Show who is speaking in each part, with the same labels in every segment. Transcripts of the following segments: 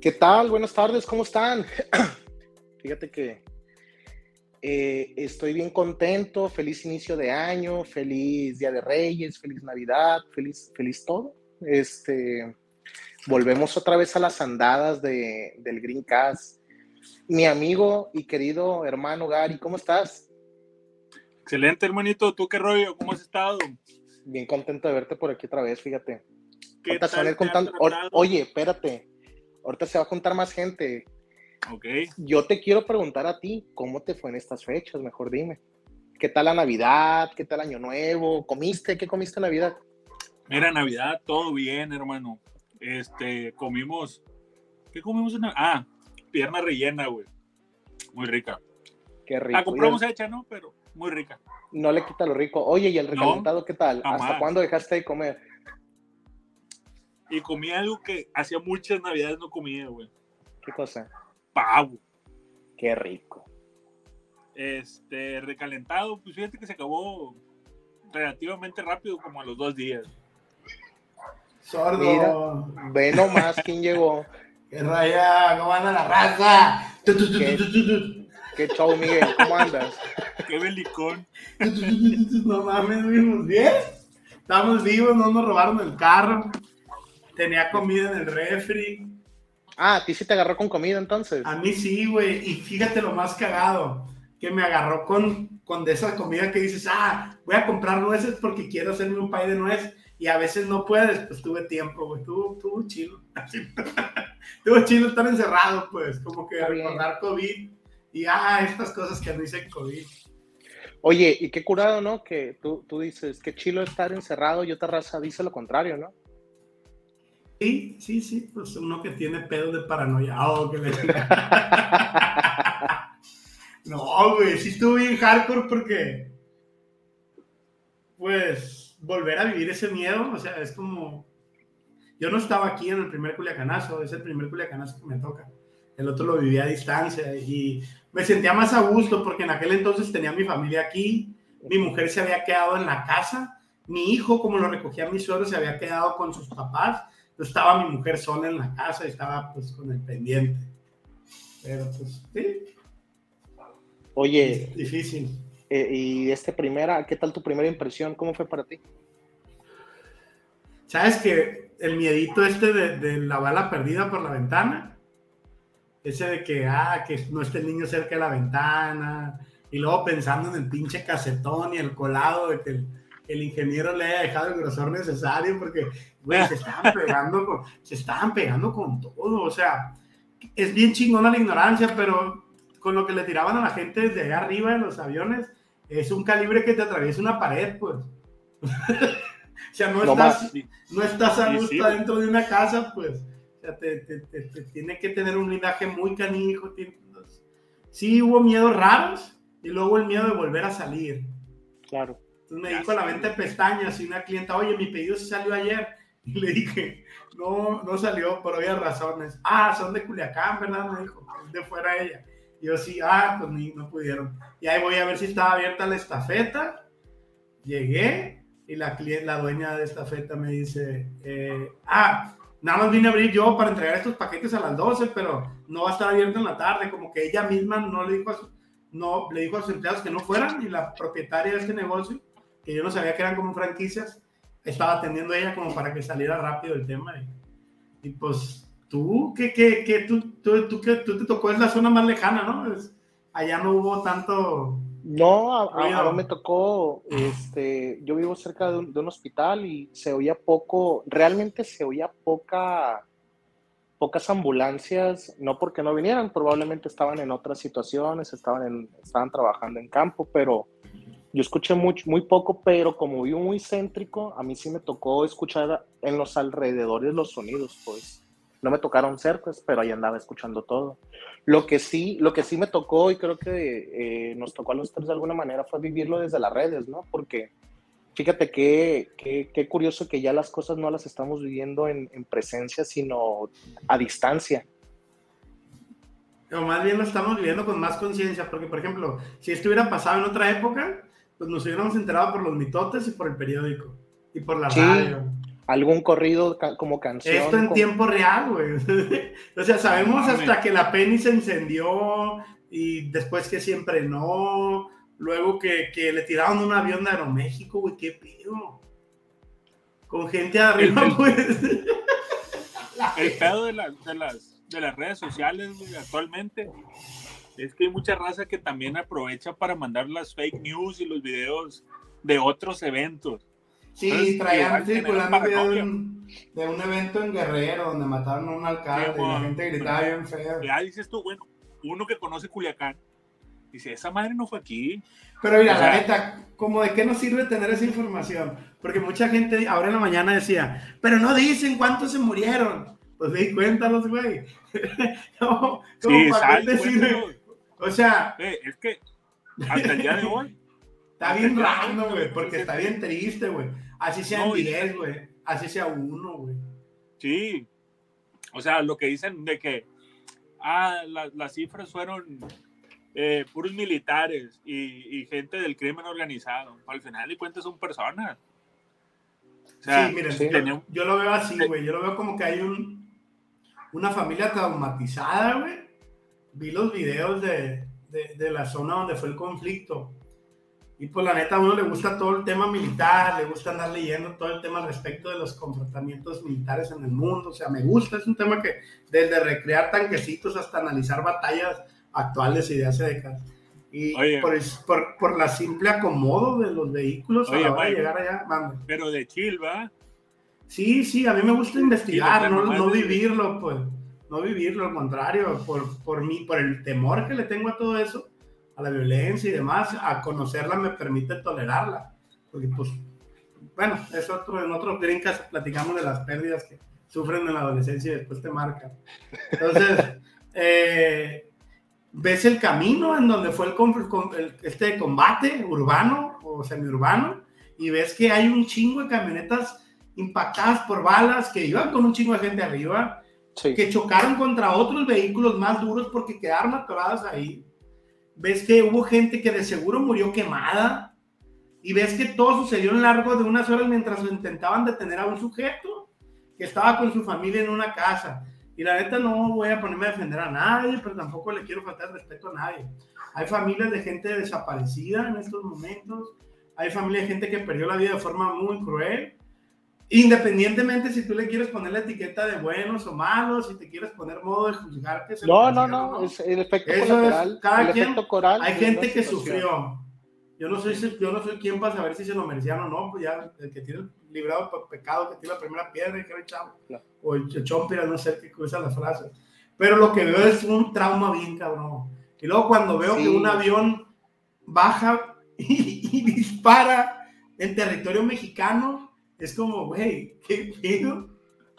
Speaker 1: ¿Qué tal? Buenas tardes, ¿cómo están? Fíjate que eh, estoy bien contento, feliz inicio de año, feliz Día de Reyes, feliz Navidad, feliz, feliz todo. Este, volvemos otra vez a las andadas de, del Green Cast. Mi amigo y querido hermano Gary, ¿cómo estás?
Speaker 2: Excelente, hermanito. ¿Tú qué rollo? ¿Cómo has estado?
Speaker 1: Bien contento de verte por aquí otra vez, fíjate. contando. Oye, espérate Ahorita se va a juntar más gente.
Speaker 2: Ok.
Speaker 1: Yo te quiero preguntar a ti, ¿cómo te fue en estas fechas? Mejor dime. ¿Qué tal la Navidad? ¿Qué tal Año Nuevo? ¿Comiste? ¿Qué comiste en Navidad?
Speaker 2: Mira, Navidad, todo bien, hermano. Este, comimos. ¿Qué comimos en Navidad? Ah, pierna rellena, güey. Muy rica.
Speaker 1: Qué rico.
Speaker 2: La compramos hecha, ¿no? Pero muy rica.
Speaker 1: No le quita lo rico. Oye, ¿y el recalentado qué tal? ¿Hasta cuándo dejaste de comer?
Speaker 2: Y comí algo que hacía muchas navidades no comía, güey.
Speaker 1: ¿Qué cosa?
Speaker 2: Pavo.
Speaker 1: Qué rico.
Speaker 2: Este, recalentado, pues fíjate que se acabó relativamente rápido, como a los dos días.
Speaker 1: Sordo. Mira, ve nomás quién llegó.
Speaker 3: ¡Qué raya! ¿Cómo anda la raza?
Speaker 1: ¿Qué, ¿Qué show, Miguel? ¿Cómo andas?
Speaker 2: ¡Qué belicón!
Speaker 3: no mames, vivimos bien. Estamos vivos, no nos robaron el carro. Tenía comida en el refri.
Speaker 1: Ah, ¿a ti sí te agarró con comida entonces?
Speaker 3: A mí sí, güey. Y fíjate lo más cagado, que me agarró con, con de esa comida que dices, ah, voy a comprar nueces porque quiero hacerme un pay de nuez. Y a veces no puedes, pues tuve tiempo, güey. Tuvo, tuvo chilo. tuvo chilo estar encerrado, pues, como que recordar COVID. Y, ah, estas cosas que no hice COVID.
Speaker 1: Oye, y qué curado, ¿no? Que tú, tú dices, qué chilo estar encerrado y otra raza dice lo contrario, ¿no?
Speaker 3: Sí, sí, sí, pues uno que tiene pedo de paranoia. Oh, que le... no, güey, sí estuvo bien hardcore porque, pues, volver a vivir ese miedo, o sea, es como, yo no estaba aquí en el primer culiacanazo, es el primer culiacanazo que me toca. El otro lo vivía a distancia y me sentía más a gusto porque en aquel entonces tenía mi familia aquí, mi mujer se había quedado en la casa, mi hijo, como lo recogía mi suegro, se había quedado con sus papás estaba mi mujer sola en la casa y estaba pues con el pendiente. Pero pues sí.
Speaker 1: Oye.
Speaker 3: difícil.
Speaker 1: Eh, y este primera, ¿qué tal tu primera impresión? ¿Cómo fue para ti?
Speaker 3: Sabes que el miedito este de, la bala perdida por la ventana, ese de que, ah, que no esté el niño cerca de la ventana, y luego pensando en el pinche casetón y el colado de que el, el ingeniero le haya dejado el grosor necesario, porque se estaban pegando con, se estaban pegando con todo, o sea, es bien chingona la ignorancia, pero con lo que le tiraban a la gente desde allá arriba en los aviones, es un calibre que te atraviesa una pared, pues. o sea, no, estás, no estás a gusto dentro de una casa, pues. O sea, te, tiene que tener un linaje muy canijo. Sí hubo miedos raros y luego el miedo de volver a salir.
Speaker 1: Claro.
Speaker 3: Entonces me dijo la venta de pestañas y una clienta, oye, mi pedido se salió ayer. Y le dije, no, no salió por obvias razones. Ah, son de Culiacán, ¿verdad? Me dijo, de fuera ella. Y yo sí, ah, pues ni, no pudieron. Y ahí voy a ver si estaba abierta la estafeta. Llegué y la, la dueña de estafeta me dice, eh, ah, nada más vine a abrir yo para entregar estos paquetes a las 12, pero no va a estar abierto en la tarde. Como que ella misma no le dijo a, no, le dijo a sus empleados que no fueran y la propietaria de este negocio, que yo no sabía que eran como franquicias, estaba atendiendo a ella como para que saliera rápido el tema. Y, pues tú, que, que, que tú, tú, tú, que tú te tocó es la zona más lejana, ¿no? allá no hubo tanto...
Speaker 1: No, a, mí me tocó, este, yo vivo cerca de un, hospital y se oía poco, realmente se oía poca, pocas ambulancias, no porque no vinieran, probablemente estaban en otras situaciones, estaban, en, estaban trabajando en campo, pero yo escuché muy, muy poco, pero como vivo muy céntrico, a mí sí me tocó escuchar en los alrededores los sonidos, pues. No me tocaron cerca, pero ahí andaba escuchando todo. Lo que sí, lo que sí me tocó, y creo que eh, nos tocó a los tres de alguna manera, fue vivirlo desde las redes, ¿no? Porque fíjate qué que, curioso que ya las cosas no las estamos viviendo en, en presencia, sino a distancia.
Speaker 3: O más bien lo estamos viviendo con más conciencia, porque por ejemplo, si esto hubiera pasado en otra época, pues nos hubiéramos enterado por los mitotes y por el periódico y por la radio.
Speaker 1: algún corrido como canción.
Speaker 3: Esto en tiempo real, güey. o sea, sabemos hasta que la Penny se encendió y después que siempre no. Luego que, que le tiraron un avión de Aeroméxico, güey, qué pedo. Con gente arriba, el, pues.
Speaker 2: El pedo de, de, las, de las redes sociales, güey, actualmente es que hay mucha raza que también aprovecha para mandar las fake news y los videos de otros eventos.
Speaker 3: Sí, traían circulando video de un, de un, evento en Guerrero donde mataron a un alcalde y la gente gritaba bien feo.
Speaker 2: Ya dices tú, bueno, uno que conoce Culiacán, dice, esa madre no fue aquí.
Speaker 3: Pero mira, la neta, como de qué nos sirve tener esa información? Porque mucha gente ahora en la mañana decía, pero no dicen cuántos se murieron. Pues di, cuéntanos, güey. no,
Speaker 2: sí, sal, decir,
Speaker 3: O sea,
Speaker 2: es que hasta el día de hoy.
Speaker 3: Está bien raro, güey, porque está bien triste, güey. Así sea 10, güey. Así sea uno, güey.
Speaker 2: Sí. O sea, lo que dicen de que ah, las cifras fueron eh, puros militares y, gente del crimen organizado. Al final de cuentas son personas.
Speaker 3: sí, miren, yo, lo veo así, güey. Yo lo veo como que hay un, una familia traumatizada, güey. Vi los videos de, de la zona donde fue el conflicto y pues la neta a uno le gusta todo el tema militar, le gusta andar leyendo todo el tema respecto de los comportamientos militares en el mundo. O sea, me gusta, es un tema que desde recrear tanquecitos hasta analizar batallas actuales y de hace décadas. Y por, por, por, la simple acomodo de los vehículos a la hora de llegar allá, mando.
Speaker 2: Pero de chill, ¿va?
Speaker 3: Sí, sí, a mí me gusta investigar, no, no vivirlo, pues. No vivirlo, al contrario, por, por, mí, por el temor que le tengo a todo eso a la violencia y demás, a conocerla me permite tolerarla. Porque, pues, bueno, es otro, en otros brincas platicamos de las pérdidas que sufren en la adolescencia y después te marcan. Entonces, eh, ves el camino en donde fue el, este combate urbano o semiurbano y ves que hay un chingo de camionetas impactadas por balas que iban con un chingo de gente arriba, que chocaron contra otros vehículos más duros porque quedaron atoradas ahí ves que hubo gente que de seguro murió quemada y ves que todo sucedió en largo de unas horas mientras intentaban detener a un sujeto que estaba con su familia en una casa. Y la neta no voy a ponerme a defender a nadie, pero tampoco le quiero faltar respeto a nadie. Hay familias de gente desaparecida en estos momentos, hay familias de gente que perdió la vida de forma muy cruel Independientemente si tú le quieres poner la etiqueta de buenos o malos, si te quieres poner modo de juzgarte.
Speaker 1: No, no, no, es el efecto colateral.
Speaker 3: cada quien, coral, hay gente que sufrió. Yo no, soy, yo no soy quien para saber si se lo merecían o no, pues ya el que tiene librado por pecado, que tiene la primera piedra, que el chavo, o el chompira, no sé qué usan las frases. Pero lo que veo es un trauma bien cabrón. Y luego cuando veo que un avión baja y dispara en territorio mexicano, es como, güey, ¿qué pedo?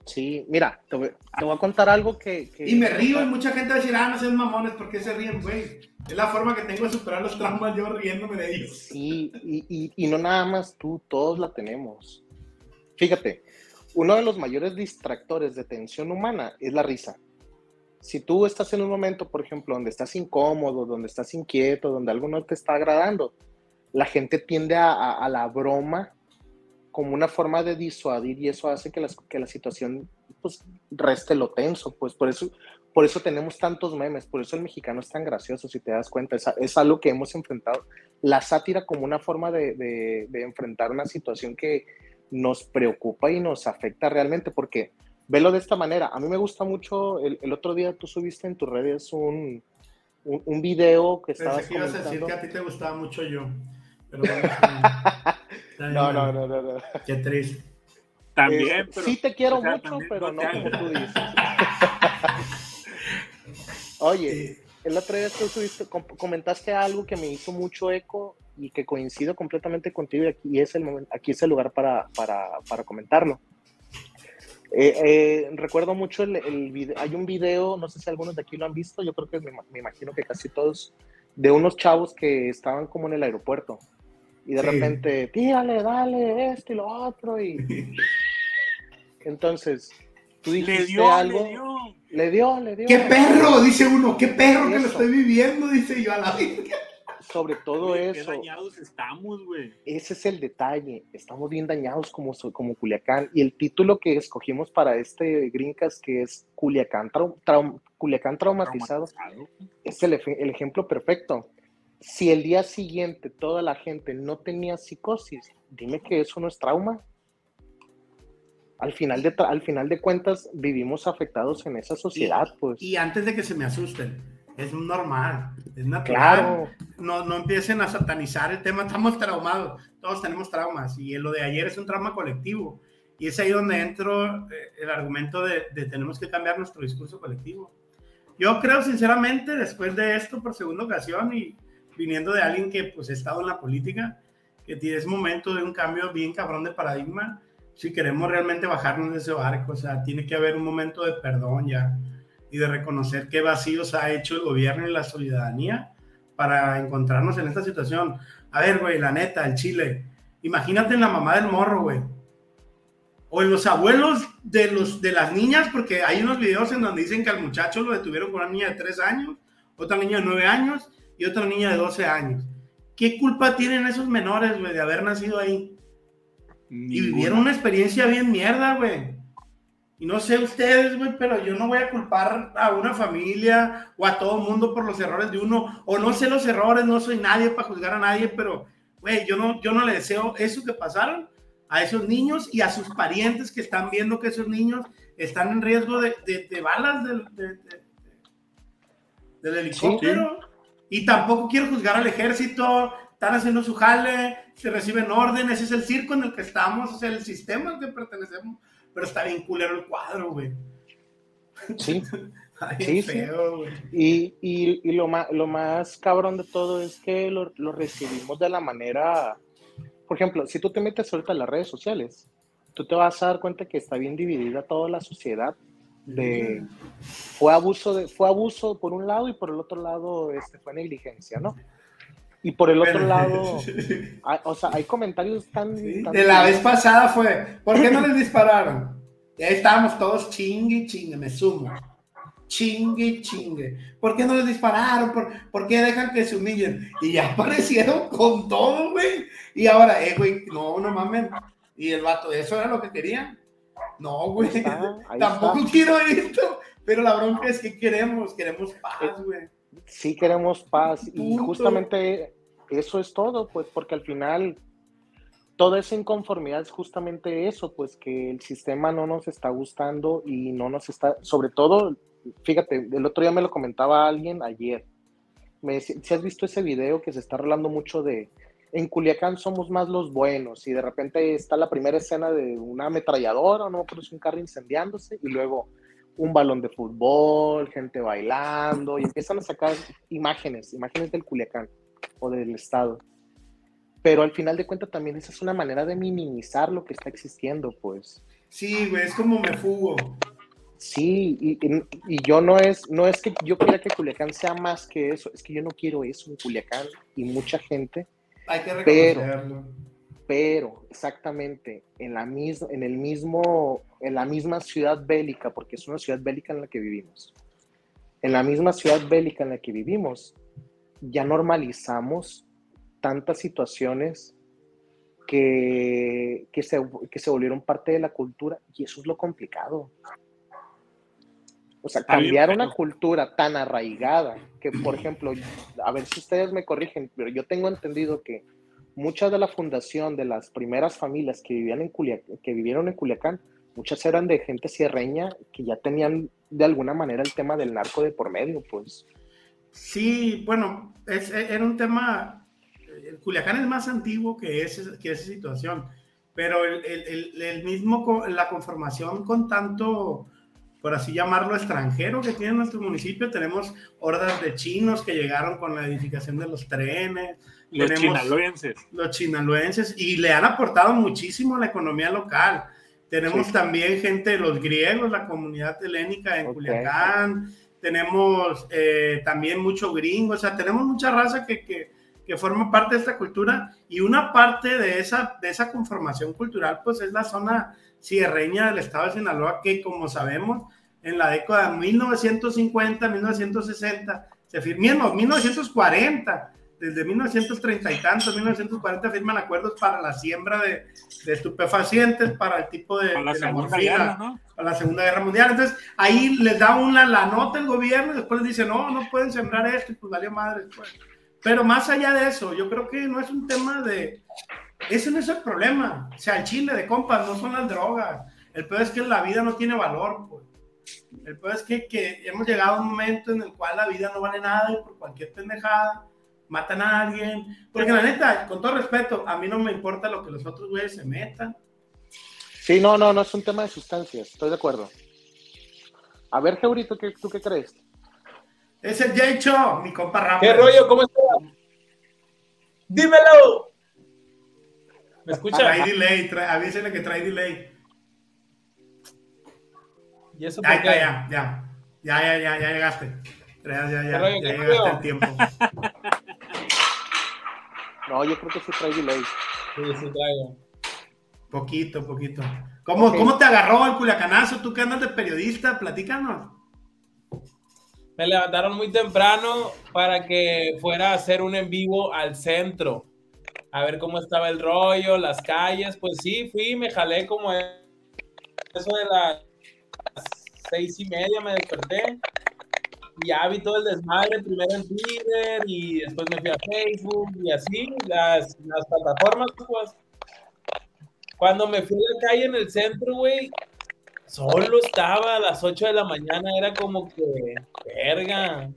Speaker 1: Sí, mira, te voy, a contar algo que,
Speaker 3: Y me río y mucha gente va a decir, ah, no sean mamones, ¿por qué se ríen, güey? Es la forma que tengo de superar los traumas yo riéndome de ellos.
Speaker 1: Sí, y, y, y no nada más tú, todos la tenemos. Fíjate, uno de los mayores distractores de tensión humana es la risa. Si tú estás en un momento, por ejemplo, donde estás incómodo, donde estás inquieto, donde algo no te está agradando, la gente tiende a, a la broma como una forma de disuadir y eso hace que, que la situación pues reste lo tenso, pues por eso, por eso tenemos tantos memes, por eso el mexicano es tan gracioso, si te das cuenta, es, es algo que hemos enfrentado, la sátira como una forma de, de, enfrentar una situación que nos preocupa y nos afecta realmente, porque velo de esta manera, a mí me gusta mucho, el, el otro día tú subiste en tus redes un, un, un video que estaba
Speaker 3: Pensé que ibas a decir que a ti te gustaba mucho yo. Pero
Speaker 1: no, no, no, no, no.
Speaker 3: Qué triste.
Speaker 2: También,
Speaker 1: pero, sí te quiero mucho, pero no como tú dices. Oye, el otro día tú subiste, comentaste algo que me hizo mucho eco y que coincido completamente contigo y aquí es el, momento, aquí es el lugar para, para, para comentarlo. Eh, eh, recuerdo mucho el, el video, hay un video, no sé si algunos de aquí lo han visto, yo creo que me, me, imagino que casi todos, de unos chavos que estaban como en el aeropuerto y de repente, tírale, dale, esto y lo otro. Y entonces, tú dijiste
Speaker 2: le dio,
Speaker 1: algo.
Speaker 2: Le dio.
Speaker 1: le dio, le dio.
Speaker 3: ¡Qué perro! Dice uno, ¡qué perro que lo estoy viviendo! Dice yo a la vida.
Speaker 1: sobre todo eso.
Speaker 2: Qué dañados estamos, güey.
Speaker 1: Ese es el detalle. Estamos bien dañados como, como Culiacán. Y el título que escogimos para este Greencast, que es Culiacán, Culiacán traumatizado, es el, el ejemplo perfecto. Si el día siguiente toda la gente no tenía psicosis, dime que eso no es trauma. Al final de, al final de cuentas, vivimos afectados en esa sociedad, pues.
Speaker 3: Y antes de que se me asusten, es normal, es natural. No, no empiecen a satanizar el tema, estamos traumados, todos tenemos traumas y lo de ayer es un trauma colectivo. Y es ahí donde entro eh, el argumento de, de, tenemos que cambiar nuestro discurso colectivo. Yo creo sinceramente, después de esto por segunda ocasión y viniendo de alguien que pues ha estado en la política, que es momento de un cambio bien cabrón de paradigma, si queremos realmente bajarnos de ese barco, o sea, tiene que haber un momento de perdón ya y de reconocer qué vacíos ha hecho el gobierno y la ciudadanía para encontrarnos en esta situación. A ver, güey, la neta, el Chile, imagínate en la mamá del morro, güey. O en los abuelos de, los, de las niñas, porque hay unos videos en donde dicen que al muchacho lo detuvieron con una niña de 3 años, otra niña de 9 años y otra niña de 12 años. ¿Qué culpa tienen esos menores, güey, de haber nacido ahí? Y vivieron una experiencia bien mierda, güey. Y no sé ustedes, güey, pero yo no voy a culpar a una familia o a todo el mundo por los errores de uno, o no sé los errores, no soy nadie para juzgar a nadie, pero, güey, yo no, yo no le deseo eso que pasaron a esos niños y a sus parientes que están viendo que esos niños están en riesgo de, de, balas del, del helicóptero. Y tampoco quiero juzgar al ejército, están haciendo su jale, se reciben órdenes, es el circo en el que estamos, es el sistema al que pertenecemos pero está bien culero el cuadro, güey.
Speaker 1: Sí. sí, feo, Y, y, y, lo, más, lo más cabrón de todo es que lo, lo, recibimos de la manera, por ejemplo, si tú te metes ahorita en las redes sociales, tú te vas a dar cuenta que está bien dividida toda la sociedad de fue abuso de fue abuso por un lado y por el otro lado este fue negligencia, ¿no? Y por el otro lado, o sea, hay comentarios tan,
Speaker 3: De la vez pasada fue, ¿por qué no les dispararon? Y ahí estábamos todos chingue, chingue, me sumo. Chingue, chingue. ¿Por qué no les dispararon? ¿Por, ¿por qué dejan que se humillen? Y ya aparecieron con todo, güey. Y ahora, eh, güey, no, no mames. Y el vato, ¿eso era lo que querían? No, güey. Tampoco quiero esto. Pero la bronca es que queremos, queremos paz, güey.
Speaker 1: Sí queremos paz. Y justamente eso es todo, pues porque al final toda esa inconformidad es justamente eso, pues que el sistema no nos está gustando y no nos está, sobre todo, fíjate, el otro día me lo comentaba alguien ayer, me decía, si has visto ese video que se está hablando mucho de, en Culiacán somos más los buenos y de repente está la primera escena de una ametralladora, no, pero es un carro incendiándose y luego un balón de fútbol, gente bailando y empiezan a sacar imágenes, imágenes del Culiacán o del estado. Pero al final de cuentas también esa es una manera de minimizar lo que está existiendo, pues.
Speaker 3: Sí, güey, es como me fugo.
Speaker 1: Sí, y, y, yo no es, no es que yo quiera que Culiacán sea más que eso, es que yo no quiero eso en Culiacán y mucha gente.
Speaker 3: Hay que reconocerlo.
Speaker 1: Pero, pero exactamente, en, la mis, en, el mismo, en la misma ciudad bélica, porque es una ciudad bélica en la que vivimos, en la misma ciudad bélica en la que vivimos, ya normalizamos tantas situaciones que, que, se, que se volvieron parte de la cultura y eso es lo complicado. O sea, cambiar una cultura tan arraigada que, por ejemplo, a ver si ustedes me corrigen, pero yo tengo entendido que muchas de la fundación de las primeras familias que, vivían en que vivieron en Culiacán, muchas eran de gente sierreña que ya tenían de alguna manera el tema del narco de por medio, pues.
Speaker 3: Sí, bueno, es, e, era un tema, el Culiacán es más antiguo que, que esa situación, pero el, el, el, mismo, la conformación con tanto, por así llamarlo, extranjero que tiene nuestro municipio, tenemos hordas de chinos que llegaron con la edificación de los trenes.
Speaker 2: Los chinaloenses.
Speaker 3: Los chinaloenses, y le han aportado muchísimo a la economía local. Tenemos también gente de los griegos, la comunidad helénica en Culiacán tenemos eh, también mucho gringo, o sea, tenemos mucha raza que, que, que, forma parte de esta cultura y una parte de esa, de esa conformación cultural, pues es la zona sierreña del estado de Sinaloa, que como sabemos, en la década de 1950, 1960, se firmó, 1940, desde 1930 y tantos, 1940 firman acuerdos para la siembra de, de estupefacientes para el tipo de,
Speaker 2: la
Speaker 3: de la morfina,
Speaker 2: Guerra, ¿no?
Speaker 3: para la Segunda Guerra Mundial. Entonces, ahí les da una la nota el gobierno y después les dice, no, no pueden sembrar esto, y pues valió madre. Pues. Pero más allá de eso, yo creo que no es un tema de... Ese no es el problema. O sea, el chile de compas no son las drogas. El peor es que la vida no tiene valor, pues. El peor es que, que hemos llegado a un momento en el cual la vida no vale nada y por cualquier pendejada matan a alguien. Porque la neta, con todo respeto, a mí no me importa lo que los otros güeyes se metan.
Speaker 1: Sí, no, no, no es un tema de sustancias, estoy de acuerdo. A ver, Geurito, ¿qué, ¿tú qué crees?
Speaker 3: Es el Jaycho, mi compa Rafa.
Speaker 4: ¿Qué rollo? ¿Cómo estás? ¡Dímelo! ¿Me escucha?
Speaker 3: Trae delay, trae, avísenle que trae delay.
Speaker 4: ¿Y eso
Speaker 3: Ya, ya, ya, ya. Ya, ya, ya, ya llegaste. Ya, ya, ya,
Speaker 4: ¿Qué rollo?
Speaker 3: ya
Speaker 4: ¿Qué
Speaker 3: llegaste el tiempo.
Speaker 1: No, yo creo que sí trae delay.
Speaker 4: Sí, sí, traigo.
Speaker 3: Poquito, poquito. ¿Cómo. ¿Cómo te agarró el culiacanazo? ¿Tú que andas de periodista? Platícanos.
Speaker 4: Me levantaron muy temprano para que fuera a hacer un en vivo al centro. A ver cómo estaba el rollo, las calles. Pues sí, fui, me jalé como eso de las seis y media me desperté. Y ya vi todo el desmadre, primero en Twitter y después me fui a Facebook y así, las, las plataformas, pues. Cuando me fui a la calle en el centro, güey, solo estaba a las 8 de la mañana, era como que, verga.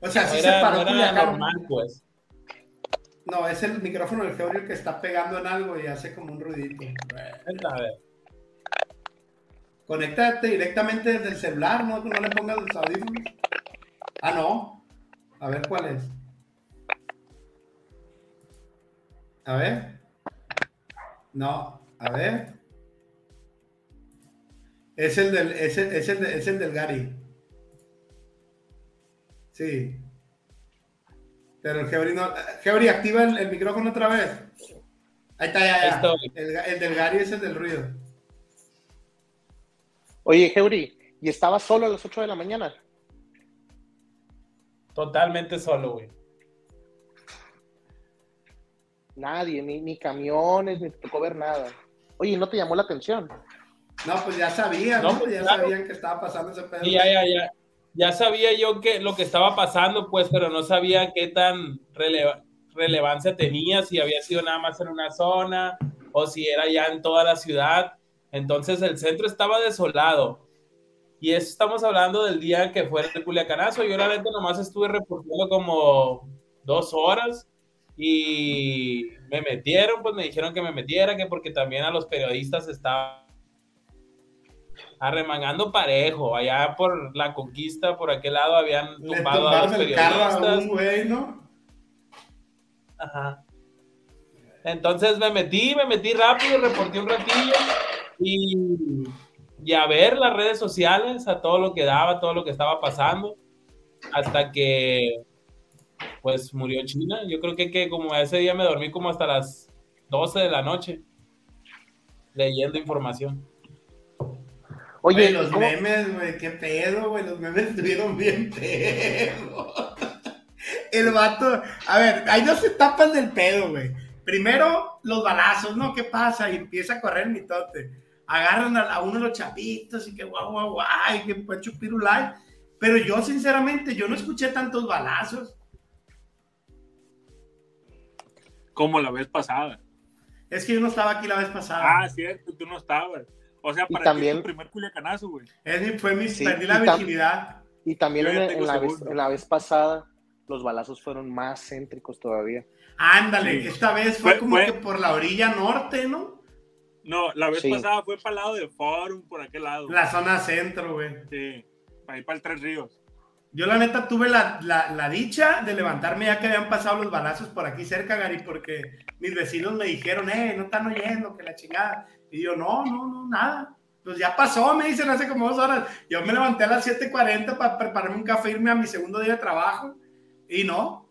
Speaker 3: O sea, sí se
Speaker 4: era,
Speaker 3: paró
Speaker 4: no era normal, pues.
Speaker 3: No, es el micrófono del Georgio el que está pegando en algo y hace como un ruidito.
Speaker 4: A ver.
Speaker 3: Conéctate directamente desde el celular, ¿no? No le pongas los audífonos. Ah, no. A ver cuál es. A ver. No, a ver. Es el del, es el, es el, es el del Gary. Sí. Pero el Gebri no. Gebri, activa el, el micrófono otra vez. Ahí está, ya, ya. El, el del Gary es el del ruido.
Speaker 1: Oye, Geuri, ¿y estaba solo a las 8 de la mañana?
Speaker 4: Totalmente solo, güey.
Speaker 1: Nadie, ni, ni camiones, ni te tocó ver nada. Oye, ¿no te llamó la atención?
Speaker 3: No, pues ya sabían,
Speaker 4: No,
Speaker 3: ¿no?
Speaker 4: pues
Speaker 3: ya
Speaker 4: claro.
Speaker 3: sabían que estaba pasando ese pedo.
Speaker 4: Y ya, ya, ya. Ya sabía yo que lo que estaba pasando, pues, pero no sabía qué tan releva- relevancia tenía, si había sido nada más en una zona o si era ya en toda la ciudad. Entonces el centro estaba desolado. Y eso estamos hablando del día que fue el Culiacanazo. Yo la neta nomás estuve reportando como dos horas y me metieron, pues me dijeron que me metiera, que porque también a los periodistas estaba arremangando parejo. Allá por la conquista, por aquel lado, habían tumbado a los
Speaker 3: carro a
Speaker 4: periodistas.
Speaker 3: un güey, ¿no?
Speaker 4: Ajá. Entonces me metí, me metí rápido, reporté un ratillo y, y a ver las redes sociales, a todo lo que daba, todo lo que estaba pasando, hasta que pues murió China. Yo creo que, que como ese día me dormí como hasta las 12 de la noche leyendo información.
Speaker 1: Oye,
Speaker 3: los
Speaker 1: ¿cómo-
Speaker 3: memes, güey, qué pedo, güey. Los memes estuvieron bien pedo. El vato, a ver, hay dos etapas del pedo, güey. Primero, los balazos, ¿no? ¿Qué pasa? Y empieza a correr el mitote. Agarran a, a uno de los chapitos y que guau, guau, guau, y que puede chupirulay. Pero yo, sinceramente, yo no escuché tantos balazos.
Speaker 2: Como la vez pasada.
Speaker 3: Es que yo no estaba aquí la vez pasada.
Speaker 2: Ah, cierto, tú no estabas. O sea, para
Speaker 1: también-
Speaker 2: ti tu primer culiacanazo, güey.
Speaker 3: Fue mi,
Speaker 1: Sí,
Speaker 3: perdí la virginidad.
Speaker 1: Y también en, la vez,
Speaker 2: segundo.
Speaker 1: en la vez pasada, los balazos fueron más céntricos todavía.
Speaker 3: Ándale,
Speaker 2: Sí.
Speaker 3: esta vez fue,
Speaker 2: Fue-
Speaker 3: como
Speaker 2: fue-
Speaker 3: que por la orilla norte, ¿no?
Speaker 2: No, la vez
Speaker 1: Sí.
Speaker 2: pasada fue para el lado de Forum, por aquel lado.
Speaker 3: La zona centro, güey.
Speaker 2: Sí, para ir para el Tres Ríos.
Speaker 3: Yo la neta tuve la, la- la dicha de levantarme ya que habían pasado los balazos por aquí cerca, Gary, porque mis vecinos me dijeron, eh, no están oyendo, que la chingada. Y yo, no, no, no, nada. Pues ya pasó, me dicen hace como dos horas. Yo me levanté a las 7.40 para prepararme un café, irme a mi segundo día de trabajo. Y no,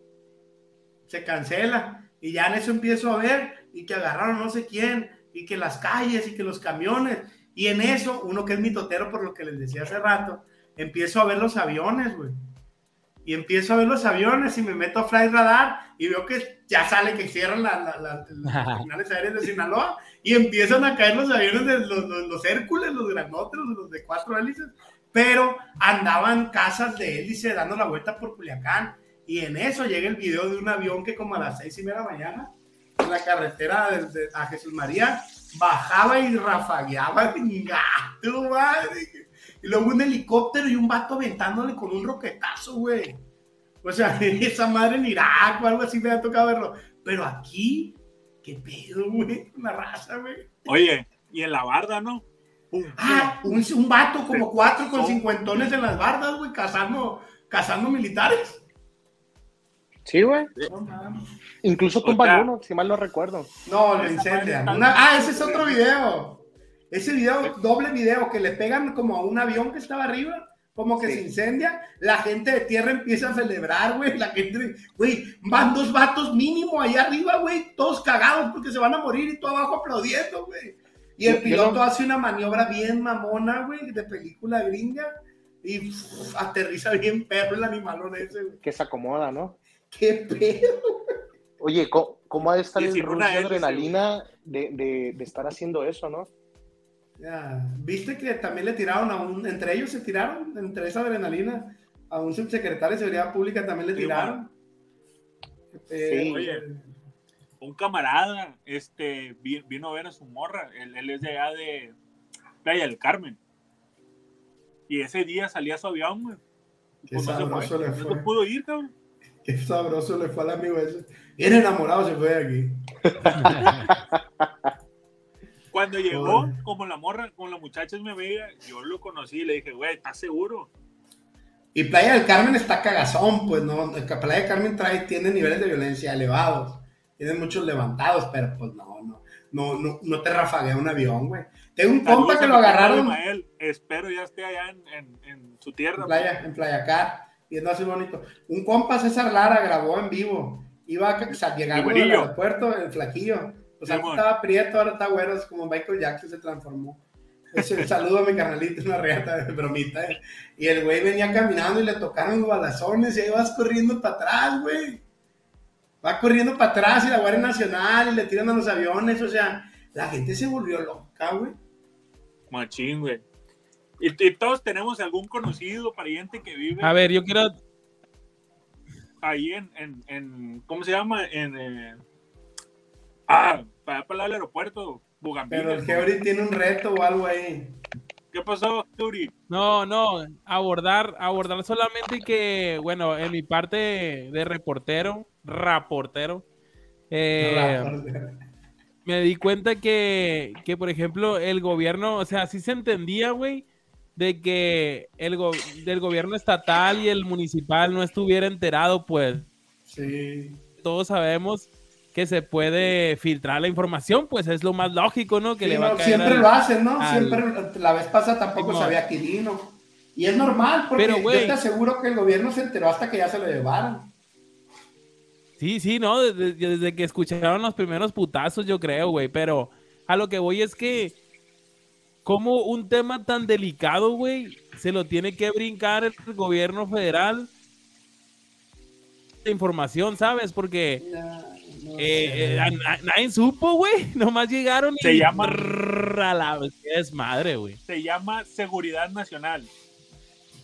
Speaker 3: se cancela. Y ya en eso empiezo a ver, y que agarraron no sé quién, y que las calles, y que los camiones. Y en eso, uno que es mitotero por lo que les decía hace rato, empiezo a ver los aviones, güey. y empiezo a ver los aviones y me meto a Flight Radar y veo que ya sale que cierran la, la, las finales aéreas de Sinaloa y empiezan a caer los aviones de los, los, Hércules, los grandotes, los de cuatro hélices, pero andaban casas de hélice dando la vuelta por Culiacán y en eso llega el video de un avión que como a las seis y media de la mañana en la carretera de, a Jesús María bajaba y rafagueaba, gato, madre y luego un helicóptero y un vato aventándole con un roquetazo, güey. O sea, esa madre en Irak o algo así me ha tocado verlo. Pero aquí, qué pedo, güey. Una raza, güey.
Speaker 2: Oye, y en la barda, ¿no?
Speaker 3: ah, un, un, vato como cuatro con cincuentones en las bardas, güey, cazando, cazando militares.
Speaker 1: Sí, güey. Incluso con uno, si mal no recuerdo.
Speaker 3: No, lo incendian. Ah, ese es otro video. Ese video, doble video, que le pegan como a un avión que estaba arriba, como que se incendia, la gente de tierra empieza a celebrar, güey, la gente, güey, van dos vatos mínimo ahí arriba, güey, todos cagados porque se van a morir y todo abajo aplaudiendo, güey. Y el piloto hace una maniobra bien mamona, güey, de película gringa, y aterriza bien perro el animalón ese, güey.
Speaker 1: Que se acomoda, ¿no?
Speaker 3: Qué pedo,
Speaker 1: Oye, ¿cómo, ha de estar el rush de adrenalina de, de, de estar haciendo eso, no?
Speaker 3: Viste que también le tiraron a un, entre ellos se tiraron, entre esa adrenalina, a un subsecretario de Seguridad Pública también le tiraron.
Speaker 2: Eh, oye, un camarada este, vino a ver a su morra, él, es de allá de Playa del Carmen. Y ese día salía su avión, güey.
Speaker 3: Qué pues
Speaker 2: fue. No pudo ir, cabrón.
Speaker 3: Qué sabroso le fue al amigo ese. Bien enamorado se fue de aquí.
Speaker 2: Cuando llegó, como la morra, como la muchacha es mi amiga, yo lo conocí y le dije, güey, ¿estás seguro?
Speaker 3: Y Playa del Carmen está cagazón, pues no, Playa del Carmen trae, tiene niveles de violencia elevados, tiene muchos levantados, pero pues no, no, no, no, no te rafaguea un avión, güey. Tengo un compa que lo agarraron.
Speaker 2: Espero ya esté allá en, en, su tierra.
Speaker 3: En Playa, en Playa Car, viendo así bonito. Un compa César Lara grabó en vivo, iba a, llegando al aeropuerto, el flaquillo o sea, estaba prieto, ahora está güero, es como Michael Jackson se transformó. Es el saludo a mi carnalito, una reata de bromita. Eh. Y el güey venía caminando y le tocaron los balazones y ahí vas corriendo para atrás, güey. Va corriendo para atrás y la Guardia Nacional y le tiran a los aviones. O sea, la gente se volvió loca, güey.
Speaker 2: Machín, güey. Y, todos tenemos algún conocido, pariente que vive.
Speaker 4: A ver, yo quiero.
Speaker 2: Ahí en, en, en ¿cómo se llama? En. Eh, ah, para, para el aeropuerto,
Speaker 3: Pero el Geori tiene un reto o algo ahí.
Speaker 2: ¿Qué pasó, Geori?
Speaker 4: No, no, abordar, abordar solamente que, bueno, en mi parte de reportero, raportero, eh, me di cuenta que, que, por ejemplo, el gobierno, o sea, sí se entendía, güey, de que el del gobierno estatal y el municipal no estuviera enterado, pues.
Speaker 3: Sí.
Speaker 4: Todos sabemos que se puede filtrar la información, pues es lo más lógico, ¿no? Que le va a caer
Speaker 3: siempre lo hacen, ¿no? Siempre, la vez pasada tampoco sabía Quirino. Y es normal, porque yo te aseguro que el gobierno se enteró hasta que ya se lo llevaron.
Speaker 4: Sí, sí, ¿no? Desde, desde que escucharon los primeros putazos, yo creo, güey. Pero a lo que voy es que, como un tema tan delicado, güey, se lo tiene que brincar el gobierno federal de información, ¿sabes? Porque... Eh, eh, nadie supo, güey. Nomás llegaron
Speaker 2: y. Se llama.
Speaker 4: A la madre, güey.
Speaker 2: Se llama Seguridad Nacional.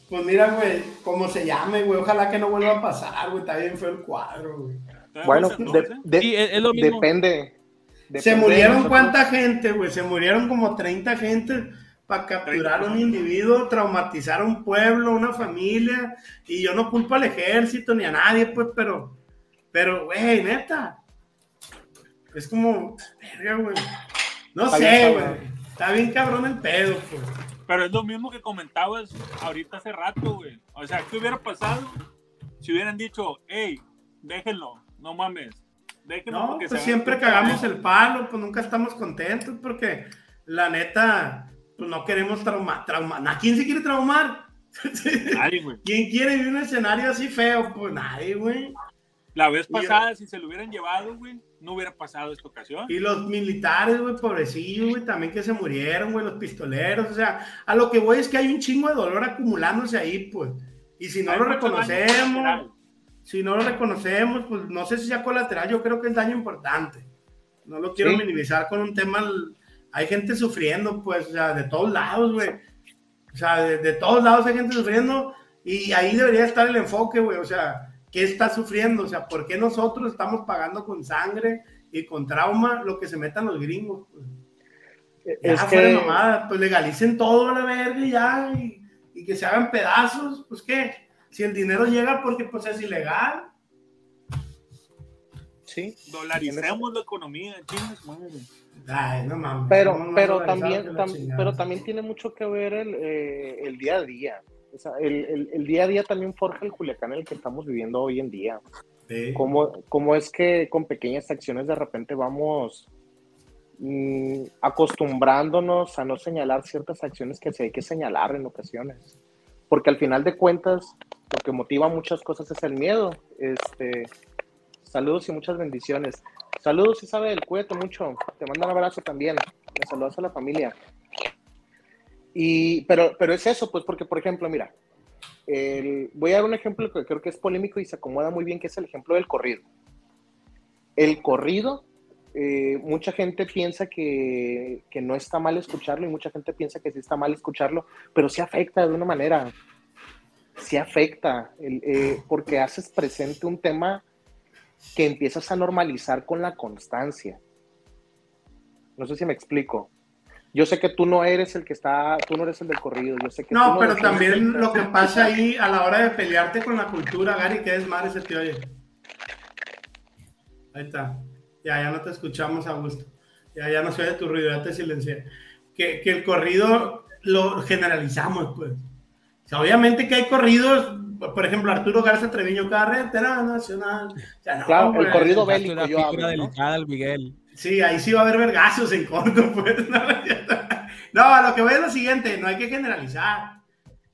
Speaker 3: Pues mira, güey, como se llame, güey. Ojalá que no vuelva a pasar, güey. Está bien feo el cuadro, güey.
Speaker 1: Bueno, depende.
Speaker 3: Se murieron cuánta gente, güey. Se murieron como 30 gente para capturar a un individuo, traumatizar a un pueblo, una familia. Y yo no culpo al ejército ni a nadie, pues, pero, pero, güey, neta, es como, verga, güey. No sé, güey. Está bien cabrón el pedo, pues.
Speaker 2: Pero es lo mismo que comentabas ahorita hace rato, güey. O sea, ¿qué hubiera pasado si hubieran dicho, hey, déjenlo, no mames?
Speaker 3: No, pues siempre cagamos el palo, pues nunca estamos contentos porque la neta, pues no queremos traumar. Trauma ¿A quién se quiere traumar?
Speaker 2: Nadie, güey.
Speaker 3: ¿Quién quiere vivir un escenario así feo? Pues nadie, güey.
Speaker 2: La vez pasada, si se lo hubieran llevado, güey, no hubiera pasado esta ocasión.
Speaker 3: Y los militares, güey, pobrecillos, güey, también que se murieron, güey, los pistoleros. O sea, a lo que voy es que hay un chingo de dolor acumulándose ahí, pues. Y si no lo reconocemos, si no lo reconocemos, pues no sé si sea colateral, yo creo que es daño importante. No lo quiero minimizar con un tema. Hay gente sufriendo, pues, o sea, de todos lados, güey. O sea, de, de, todos lados hay gente sufriendo y ahí debería estar el enfoque, güey. O sea, ¿qué está sufriendo? O sea, ¿por qué nosotros estamos pagando con sangre y con trauma lo que se metan los gringos? Pues? Es que... nomada, pues legalicen todo a la verga y ya, y, y, que se hagan pedazos, pues qué, si el dinero llega porque pues es ilegal.
Speaker 2: Sí. Dolaricemos la economía,
Speaker 3: Ay, no mames.
Speaker 1: Pero, pero también, pero también tiene mucho que ver el, eh, el día a día. O sea, el, el, el, día a día también forja el Culiacán en el que estamos viviendo hoy en día. Sí. ¿Cómo, ¿Cómo, es que con pequeñas acciones de repente vamos Mm, acostumbrándonos a no señalar ciertas acciones que se hay que señalar en ocasiones. Porque al final de cuentas, lo que motiva muchas cosas es el miedo. Este, saludos y muchas bendiciones. Saludos Isabel, cuídate mucho. Te mando un abrazo también. Me saludas a la familia. Y, pero, pero es eso, pues, porque, por ejemplo, mira, el, voy a dar un ejemplo que creo que es polémico y se acomoda muy bien, que es el ejemplo del corrido. El corrido eh, mucha gente piensa que, que, no está mal escucharlo y mucha gente piensa que sí está mal escucharlo, pero sí afecta de una manera, sí afecta, eh, porque haces presente un tema que empiezas a normalizar con la constancia. No sé si me explico. Yo sé que tú no eres el que está, tú no eres el del corrido, yo sé que
Speaker 3: No, pero también lo que pasa ahí a la hora de pelearte con la cultura, Gary, que es madre se te oye. Ahí está. Ya, ya no te escuchamos a gusto. Ya, ya no se oye tu ruido, ya te silencié. Que, que el corrido lo generalizamos, pues. O sea, obviamente que hay corridos, por ejemplo, Arturo Garza Treviño, carretera nacional.
Speaker 1: claro, el corrido bélico.
Speaker 4: Yo hablo, delicada, Miguel.
Speaker 3: Sí, ahí sí va a haber vergazos en corto, pues. No, lo que voy es lo siguiente, no hay que generalizar.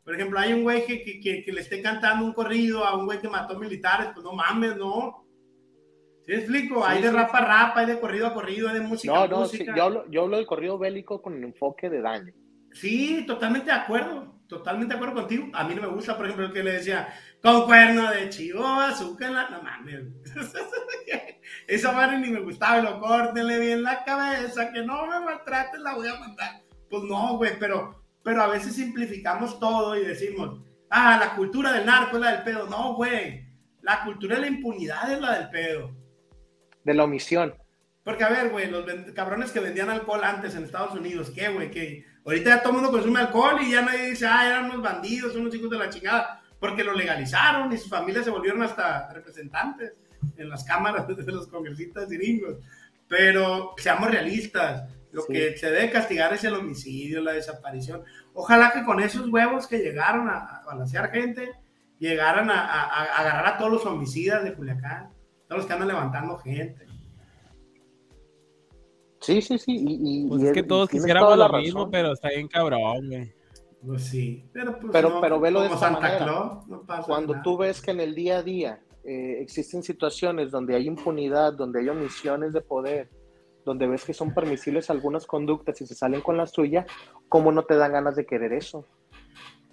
Speaker 3: Por ejemplo, hay un güey que, que, que, le esté cantando un corrido a un güey que mató militares, pues no mames, no. ¿Sí explico? hay de rapa a rapa, hay de corrido a corrido, hay de música no, no, música.
Speaker 1: Sí, yo, hablo, yo hablo del corrido bélico con el enfoque de daño.
Speaker 3: Sí, totalmente de acuerdo, totalmente de acuerdo contigo. A mí no me gusta, por ejemplo, el que le decía, con cuerno de chivo, azúcar en la... No mames. Esa madre ni me gustaba, lo córtenle bien la cabeza, que no me maltraten, la voy a mandar. Pues no, güey, pero, pero a veces simplificamos todo y decimos, ah, la cultura del narco es la del pedo. No, güey, la cultura de la impunidad es la del pedo
Speaker 1: de la omisión.
Speaker 3: Porque, a ver, güey, los cabrones que vendían alcohol antes en Estados Unidos, ¿qué, güey? Que ahorita ya todo el mundo consume alcohol y ya nadie dice, ah, eran unos bandidos, unos hijos de la chingada, porque lo legalizaron y sus familias se volvieron hasta representantes en las cámaras de los congresistas gringos. Pero seamos realistas, lo que se debe castigar es el homicidio, la desaparición. Ojalá que con esos huevos que llegaron a, balancear gente, llegaran a, a agarrar a todos los homicidas de Culiacán todos los que andan levantando gente.
Speaker 1: Sí, sí, sí.
Speaker 4: Y, pues es que todos quisiéramos lo mismo, pero está bien cabrón, güey.
Speaker 3: Pues sí, pero pues
Speaker 1: pero, pero velo de
Speaker 3: Santa manera. Claus, no pasa
Speaker 1: Cuando tú ves que en el día a día eh, existen situaciones donde hay impunidad, donde hay omisiones de poder, donde ves que son permisibles algunas conductas y se salen con la suya, ¿cómo no te dan ganas de querer eso?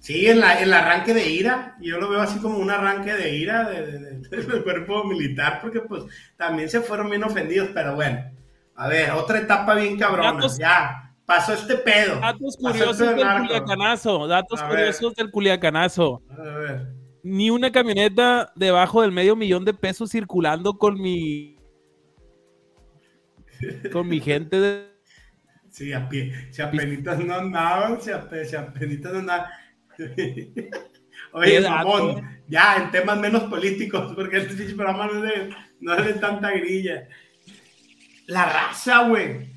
Speaker 3: Sí, en la, el arranque de ira, yo lo veo así como un arranque de ira del cuerpo militar, porque pues también se fueron bien ofendidos, pero bueno, a ver, otra etapa bien cabrona, ya, pasó este pedo.
Speaker 4: Datos curiosos del culiacanazo, datos curiosos del culiacanazo. A ver. Ni una camioneta debajo del medio millón de pesos circulando con mi... con mi gente de...
Speaker 3: Sí, a pie, si apenitas no andaban, si, apenitas no andaban Oye, mamón, ya en temas menos políticos, porque este programa no es, de, no es de tanta grilla. La raza, güey,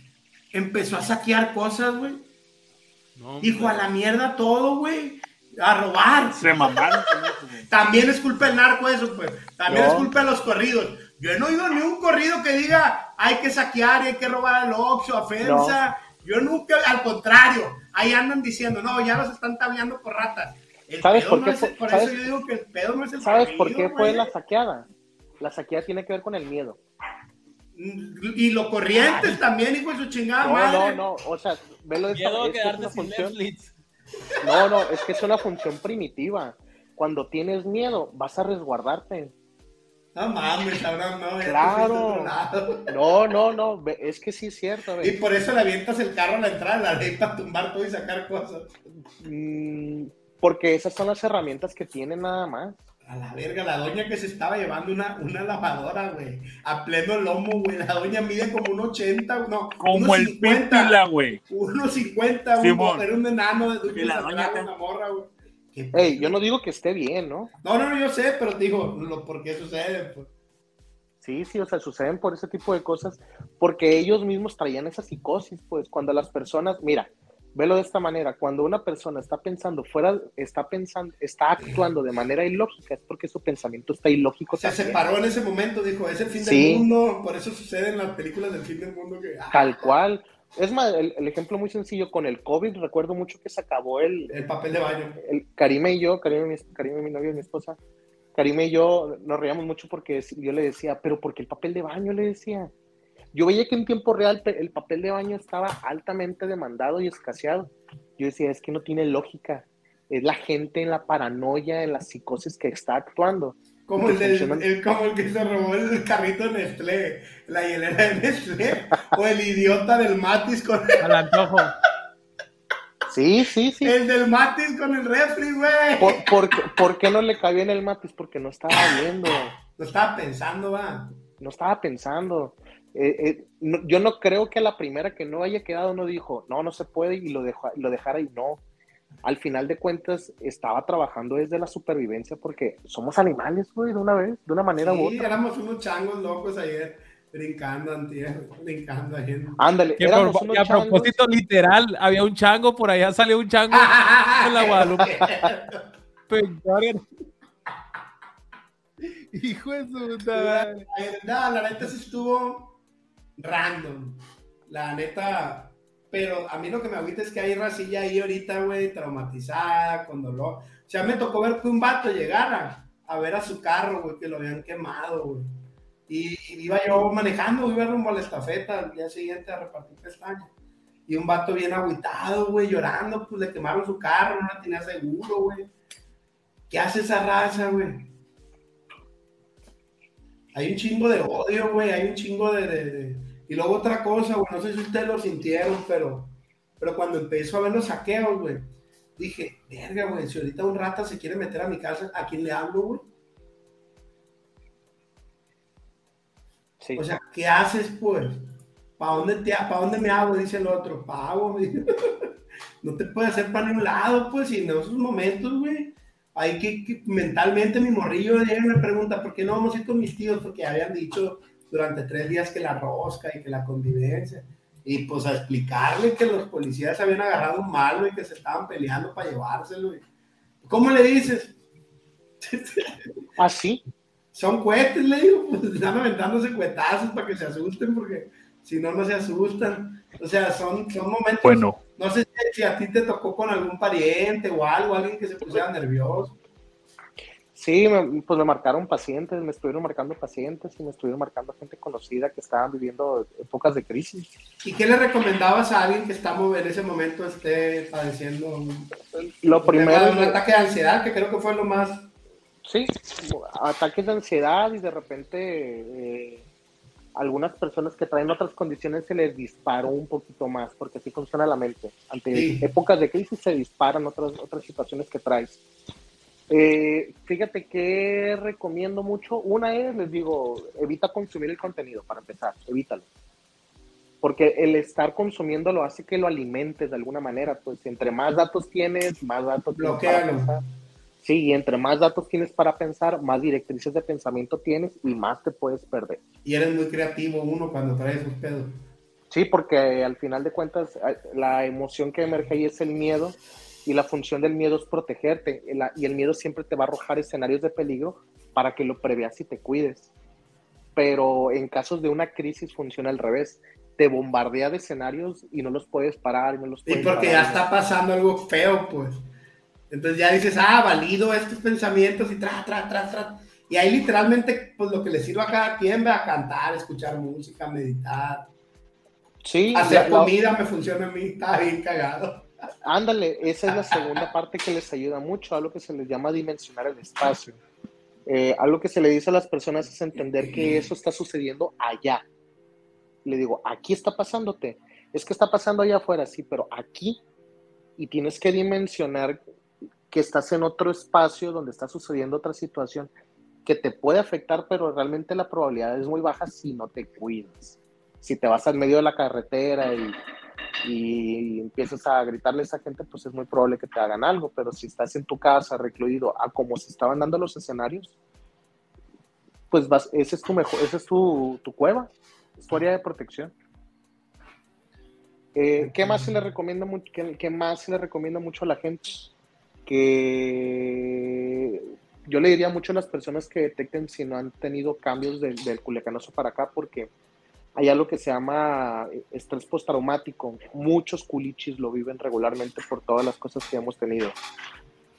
Speaker 3: empezó a saquear cosas, güey. No, Dijo a la mierda todo, güey. A robar.
Speaker 2: Se mamaron.
Speaker 3: También es culpa del narco eso, pues. También es culpa de los corridos. Yo no he oído ni un corrido que diga hay que saquear y hay que robar al Oxxo, ofensa. Yo nunca, al contrario, ahí andan diciendo, no, ya los están tableando por ratas.
Speaker 1: ¿Sabes por qué? por
Speaker 3: eso yo digo que el pedo no es el
Speaker 1: ¿Sabes por qué fue la saqueada? La saqueada tiene que ver con el miedo.
Speaker 3: Y lo corrientes también, hijo de su chingada
Speaker 1: no,
Speaker 3: madre.
Speaker 1: No, no, o sea, velo
Speaker 4: de esta, es, es una función.
Speaker 1: No, no, es que es una función primitiva. cuando tienes miedo, vas a resguardarte.
Speaker 3: No mames, ahora no.
Speaker 1: Claro. No, no, no. Es que sí es cierto.
Speaker 3: Y por eso le avientas el carro a la entrada, la ley para tumbar todo y sacar cosas.
Speaker 1: Mm, porque esas son las herramientas que tiene nada más.
Speaker 3: A la verga, la doña que se estaba llevando una, una lavadora, güey. A pleno lomo, güey. La doña mide como un 80, no.
Speaker 2: Como el pípila, güey.
Speaker 3: 1.50, un, era un enano de, de la doña una morra, güey.
Speaker 1: Ey, yo no digo que esté bien, ¿no?
Speaker 3: No, no, no, yo sé, pero digo, ¿por qué sucede? Pues.
Speaker 1: Sí, sí, o sea, suceden por ese tipo de cosas, porque ellos mismos traían esa psicosis, pues, cuando las personas, mira, velo de esta manera, cuando una persona está pensando fuera, está pensando, está actuando de manera ilógica, es porque su pensamiento está ilógico.
Speaker 3: Se separó en ese momento, dijo, es el fin del mundo, por eso sucede en las películas del fin del mundo que...
Speaker 1: Ah, Tal cual, es más, el, ejemplo muy sencillo, con el COVID, recuerdo mucho que se acabó el...
Speaker 3: El papel de baño.
Speaker 1: El, Karime y yo, Karime, mi, mi novio y mi esposa, Karime y yo nos reíamos mucho porque yo le decía, pero ¿por qué el papel de baño? Le decía. Yo veía que en tiempo real el papel de baño estaba altamente demandado y escaseado. Yo decía, es que no tiene lógica. Es la gente en la paranoia, en la psicosis que está actuando.
Speaker 3: Como el, del, como el que se robó el carrito de Nestlé, la hielera de Nestlé, o el idiota del Matis con
Speaker 4: el antojo.
Speaker 1: Sí, sí, sí.
Speaker 3: El del Matis con el refri, güey.
Speaker 1: ¿Por, por, qué no le cabía en el Matis? Porque no estaba viendo.
Speaker 3: No estaba pensando, va.
Speaker 1: No estaba pensando. Eh, eh, yo no creo que a la primera que no haya quedado no dijo, no, no se puede y lo, dejó, lo dejara y no al final de cuentas estaba trabajando desde la supervivencia porque somos animales, güey, de una vez, de una manera
Speaker 3: sí,
Speaker 1: u otra.
Speaker 3: éramos unos changos locos ayer, brincando, antier, brincando ayer.
Speaker 1: Ándale,
Speaker 4: éramos unos a propósito literal, había un chango, por allá salió un chango en la Guadalupe.
Speaker 3: Hijo de su puta. No, la neta sí estuvo random. La neta, pero a mí lo que me agüita es que hay racilla ahí ahorita, güey, traumatizada, con dolor. O sea, me tocó ver que un vato llegara a ver a su carro, güey, que lo habían quemado, güey. Y, iba yo manejando, iba rumbo a la estafeta al día siguiente a repartir pestañas. Y un vato bien agüitado, güey, llorando, pues le quemaron su carro, no tenía seguro, güey. ¿Qué hace esa raza, güey? Hay un chingo de odio, güey, hay un chingo de y luego otra cosa, güey, no sé si ustedes lo sintieron, pero, pero cuando empezó a ver los saqueos, güey, dije, verga, güey, si ahorita un rata se quiere meter a mi casa, ¿a quién le hablo, güey? O sea, ¿qué haces, pues? ¿Para dónde, te, ¿pa dónde me hago? Dice el otro, pago, no te puede hacer para ningún lado, pues, y en esos momentos, güey, hay que, mentalmente mi morrillo y me pregunta, ¿por qué no vamos a ir con mis tíos? Porque habían dicho durante tres días que la rosca y que la convivencia. Y pues a explicarle que los policías habían agarrado un malo y que se estaban peleando para llevárselo. ¿Cómo le dices?
Speaker 1: ¿Así?
Speaker 3: ¿Ah, Son cohetes, le digo, pues están aventándose cuetazos para que se asusten porque si no, no se asustan. O sea, son, son momentos.
Speaker 1: Bueno.
Speaker 3: No sé si, si, a ti te tocó con algún pariente o algo, alguien que se pusiera nervioso.
Speaker 1: Sí, pues me marcaron pacientes, me estuvieron marcando pacientes y me estuvieron marcando gente conocida que estaban viviendo épocas de crisis.
Speaker 3: ¿Y qué le recomendabas a alguien que está en ese momento esté padeciendo un,
Speaker 1: lo primero
Speaker 3: un ataque de ansiedad, que creo que fue lo más...
Speaker 1: Sí, ataques de ansiedad y de repente eh, algunas personas que traen otras condiciones se les disparó un poquito más, porque así funciona la mente. Ante épocas de crisis se disparan otras, otras situaciones que traes. Eh, fíjate que recomiendo mucho. Una es, les digo, evita consumir el contenido para empezar, evítalo. Porque el estar consumiendo lo hace que lo alimentes de alguna manera. Pues entre más datos tienes, más datos pensar. Sí, y entre más datos tienes para pensar, más directrices de pensamiento tienes y más te puedes perder.
Speaker 3: Y eres muy creativo uno cuando traes esos pedos.
Speaker 1: Sí, porque al final de cuentas la emoción que emerge ahí es el miedo y la función del miedo es protegerte y el miedo siempre te va a arrojar escenarios de peligro para que lo preveas y te cuides. Pero en casos de una crisis funciona al revés. Te bombardea de escenarios y no los puedes parar. Y, no los
Speaker 3: y porque ya está pasando algo feo, pues. Entonces ya dices, ah, valido estos pensamientos y tra, tra, tra, tra. Y ahí literalmente, pues lo que le sirve a cada quien, va a cantar, escuchar música, meditar.
Speaker 1: Sí.
Speaker 3: Hacer comida me funciona a mí, está bien cagado.
Speaker 1: Ándale, esa es la segunda parte que les ayuda mucho, a lo que se les llama dimensionar el espacio. Eh, algo que se le dice a las personas es entender que eso está sucediendo allá. Le digo, aquí está pasándote. Es que está pasando allá afuera, sí, pero aquí. Y tienes que dimensionar que estás en otro espacio donde está sucediendo otra situación que te puede afectar, pero realmente la probabilidad es muy baja si no te cuidas. Si te vas al medio de la carretera y y empiezas a gritarle a esa gente, pues es muy probable que te hagan algo, pero si estás en tu casa recluido a como se estaban dando los escenarios, pues vas, ese es tu mejor, esa es tu, tu cueva, tu área de protección. Eh, ¿Qué más se le recomienda mucho? Qué, más se le recomienda mucho a la gente? Que yo le diría mucho a las personas que detecten si no han tenido cambios del, del culiacanoso para acá, porque hay algo que se llama eh, estrés postraumático. Muchos culichis lo viven regularmente por todas las cosas que hemos tenido.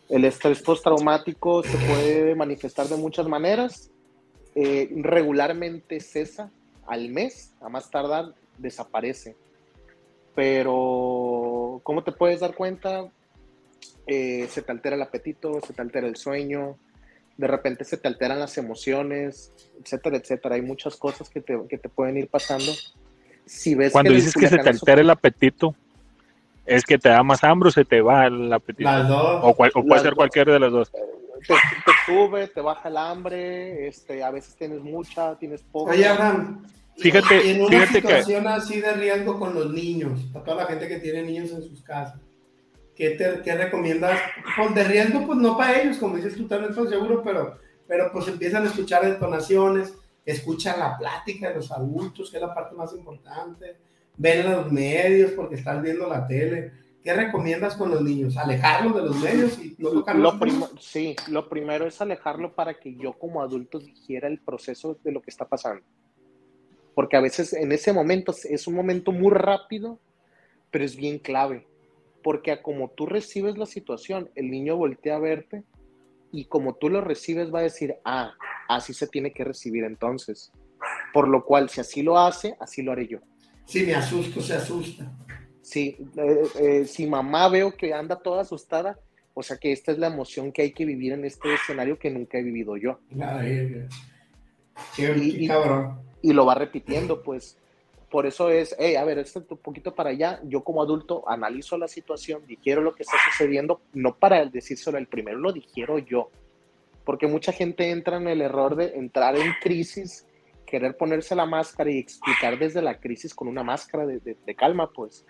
Speaker 1: El estrés postraumático se puede manifestar de muchas maneras. Eh, regularmente cesa al mes, a más tardar desaparece. Pero, ¿cómo te puedes dar cuenta? Eh, se te altera el apetito, se te altera el sueño, de repente se te alteran las emociones, etcétera, etcétera. Hay muchas cosas que te, que te pueden ir pasando. Si ves
Speaker 2: Cuando dices que se te altera el apetito, ¿es que te da más hambre o se te va el apetito?
Speaker 3: Las dos.
Speaker 2: O, puede ser cualquiera de las dos.
Speaker 1: Te, te, sube, te baja el hambre, este, a veces tienes mucha, tienes poca.
Speaker 3: Oye, Abraham,
Speaker 2: fíjate,
Speaker 3: en una
Speaker 2: fíjate
Speaker 3: situación
Speaker 2: que...
Speaker 3: así de riesgo con los niños, para toda la gente que tiene niños en sus casas, ¿qué, te, qué recomiendas? Pues de riesgo, pues no para ellos, como dices tú, también estoy seguro, pero, pero pues empiezan a escuchar detonaciones, escuchan la plática de los adultos, que es la parte más importante, ven los medios porque están viendo la tele. ¿Qué recomiendas con los niños? ¿Alejarlos de los medios y no
Speaker 1: lo Sí, lo primero es alejarlo para que yo como adulto digiera el proceso de lo que está pasando. Porque a veces en ese momento es un momento muy rápido, pero es bien clave porque a como tú recibes la situación, el niño voltea a verte y como tú lo recibes va a decir, ah, así se tiene que recibir entonces. Por lo cual, si así lo hace, así lo haré yo.
Speaker 3: Si me asusto, se asusta.
Speaker 1: Sí, eh, eh, si mamá veo que anda toda asustada, o sea que esta es la emoción que hay que vivir en este escenario que nunca he vivido yo.
Speaker 3: Qué, y, cabrón.
Speaker 1: Y lo va repitiendo, pues por eso es, hey, a ver, este un poquito para allá, yo como adulto analizo la situación, digiero lo que está sucediendo, no para decírselo el primero, lo digiero yo, porque mucha gente entra en el error de entrar en crisis, querer ponerse la máscara y explicar desde la crisis con una máscara de, de, calma, pues,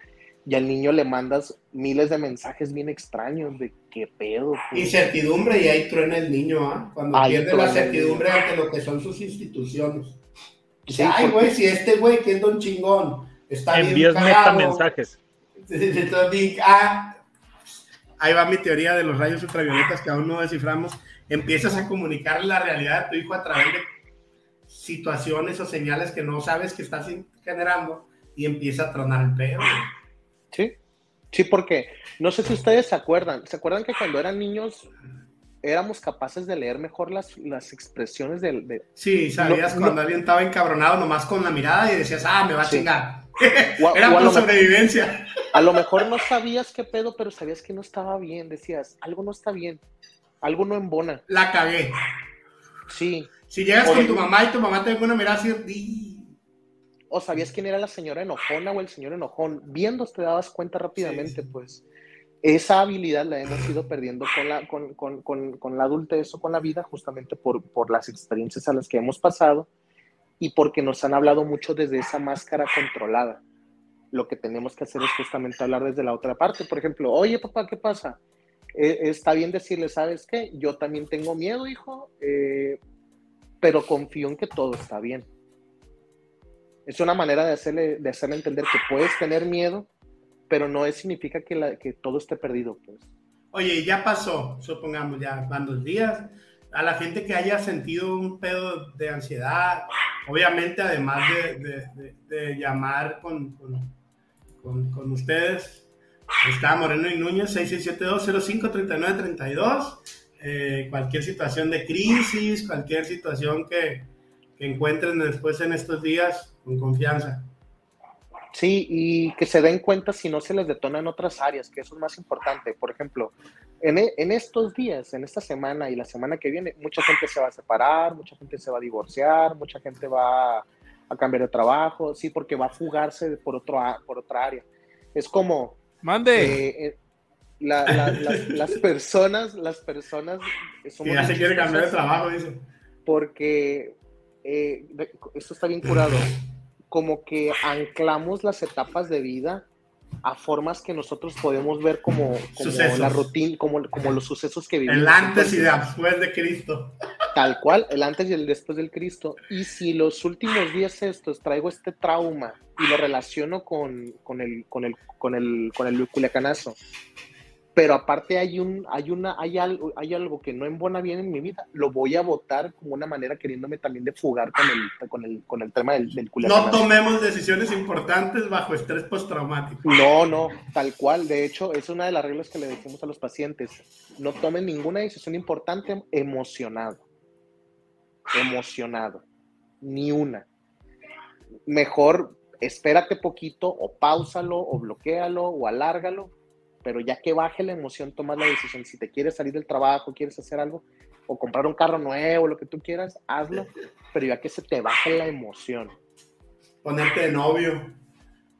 Speaker 1: y al niño le mandas miles de mensajes bien extraños de qué pedo.
Speaker 3: Pues. Incertidumbre y ahí truena el niño, ¿ah? Cuando pierde la certidumbre ante lo que son sus instituciones. Sí, Ay, güey, si este güey que es don chingón está
Speaker 2: Envías bien cagado, mensajes.
Speaker 3: Ah, ahí va mi teoría de los rayos ultravioletas que aún no desciframos. Empiezas a comunicar la realidad de tu hijo a través de situaciones o señales que no sabes que estás generando y empieza a tronar el pedo.
Speaker 1: Sí, sí, porque no sé si ustedes se acuerdan. ¿Se acuerdan que cuando eran niños éramos capaces de leer mejor las, las expresiones del... De...
Speaker 3: Sí, sabías cuando alguien estaba encabronado nomás con la mirada y decías, ah, me va a chingar. Era por sobrevivencia.
Speaker 1: a lo mejor no sabías qué pedo, pero sabías que no estaba bien. Decías, algo no está bien, algo no embona.
Speaker 3: La cagué.
Speaker 1: Sí.
Speaker 3: Si llegas con tu mamá y tu mamá te ve una mirada así...
Speaker 1: O sabías quién era la señora enojona o el señor enojón. Viendo te dabas cuenta rápidamente, pues esa habilidad la hemos ido perdiendo con la, con, con, con, con la adultez o con la vida justamente por, por las experiencias a las que hemos pasado y porque nos han hablado mucho desde esa máscara controlada. Lo que tenemos que hacer es justamente hablar desde la otra parte. Por ejemplo, oye papá, ¿qué pasa? Eh, está bien decirle, ¿sabes qué? Yo también tengo miedo, hijo, eh, pero confío en que todo está bien. Es una manera de hacerle, de hacerle entender que puedes tener miedo, pero no es, significa que, la, que todo esté perdido, pues.
Speaker 3: Oye, ya pasó, supongamos, ya van dos días. A la gente que haya sentido un pedo de ansiedad, obviamente, además de, de, llamar con, con, con, ustedes, está Moreno y Núñez, 6672-053932. Eh, cualquier situación de crisis, cualquier situación que, que encuentren después en estos días, con confianza.
Speaker 1: Sí, y que se den cuenta si no se les detona en otras áreas, que eso es más importante. Por ejemplo, en, e, en, estos días, en esta semana y la semana que viene, mucha gente se va a separar, mucha gente se va a divorciar, mucha gente va a cambiar de trabajo, sí, porque va a fugarse por, otro, por otra área. Es como...
Speaker 5: Mande.
Speaker 1: Eh, eh las, personas, las personas...
Speaker 3: Somos ya se quiere cambiar de trabajo, dice.
Speaker 1: Porque eh, esto está bien curado como que anclamos las etapas de vida a formas que nosotros podemos ver como, la rutina, como, como los sucesos que vivimos.
Speaker 3: El antes y después de Cristo.
Speaker 1: Tal cual, el antes y el después del Cristo. Y si los últimos días estos traigo este trauma y lo relaciono con, con el, con el, con el, con el culiacanazo, pero aparte hay un, hay una, hay algo, hay algo que no embona bien en mi vida, lo voy a votar como una manera queriéndome también de fugar con el, con el, con el tema del, del
Speaker 3: No tomemos decisiones importantes bajo estrés postraumático.
Speaker 1: No, no, tal cual. De hecho, es una de las reglas que le decimos a los pacientes. No tomen ninguna decisión importante emocionado. Emocionado. Ni una. Mejor espérate poquito o pausalo o bloquealo o alárgalo pero ya que baje la emoción, tomas la decisión. Si te quieres salir del trabajo, quieres hacer algo, o comprar un carro nuevo, lo que tú quieras, hazlo, pero ya que se te baje la emoción.
Speaker 3: Ponerte de novio.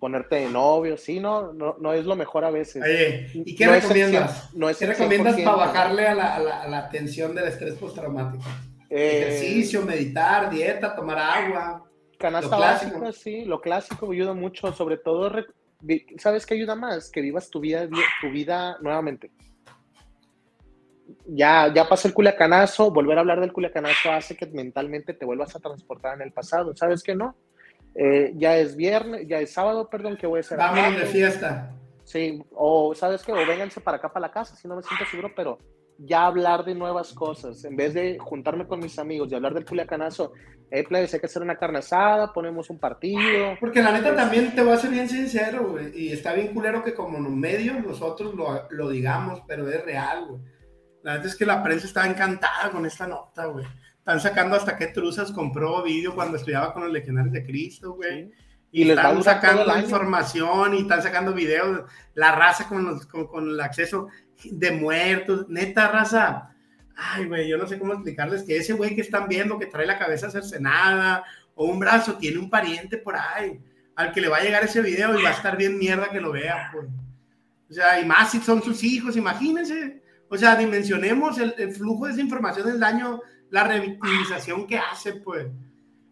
Speaker 1: Ponerte de novio, sí, no, no, no es lo mejor a veces.
Speaker 3: Oye, ¿y qué recomiendas? no ¿Qué recomiendas para bajarle a la, a la, tensión del estrés postraumático? Eh, Ejercicio, meditar, dieta, tomar agua.
Speaker 1: Canasta básica, sí, lo clásico ayuda mucho, sobre todo ¿sabes qué ayuda más? Que vivas tu vida, tu vida nuevamente. Ya, ya pasó el culiacanazo, volver a hablar del culiacanazo hace que mentalmente te vuelvas a transportar en el pasado. ¿Sabes qué no? Eh, ya es viernes, ya es sábado, perdón, que voy a hacer.
Speaker 3: Vamos de fiesta.
Speaker 1: Sí, o ¿sabes qué? O vénganse para acá, para la casa, si no me siento seguro, pero ya hablar de nuevas cosas, en vez de juntarme con mis amigos y hablar del culiacanazo, eh, plebes, hay que hacer una carne asada, ponemos un partido.
Speaker 3: Porque la neta también te voy a ser bien sincero, güey, y está bien culero que como los medios nosotros lo, lo digamos, pero es real, güey. La neta es que la prensa está encantada con esta nota, güey. Están sacando hasta qué truzas compró vídeo cuando estudiaba con los legionarios de Cristo, güey. Y, les están sacando información y están sacando videos, la raza con, los, con, con el acceso de muertos, neta raza. Ay, güey, yo no sé cómo explicarles que ese güey que están viendo que trae la cabeza cercenada o un brazo tiene un pariente por ahí al que le va a llegar ese video y va a estar bien mierda que lo vea, pues. O sea, y más si son sus hijos, imagínense. O sea, dimensionemos el, flujo de esa información, el daño, la revictimización que hace, pues.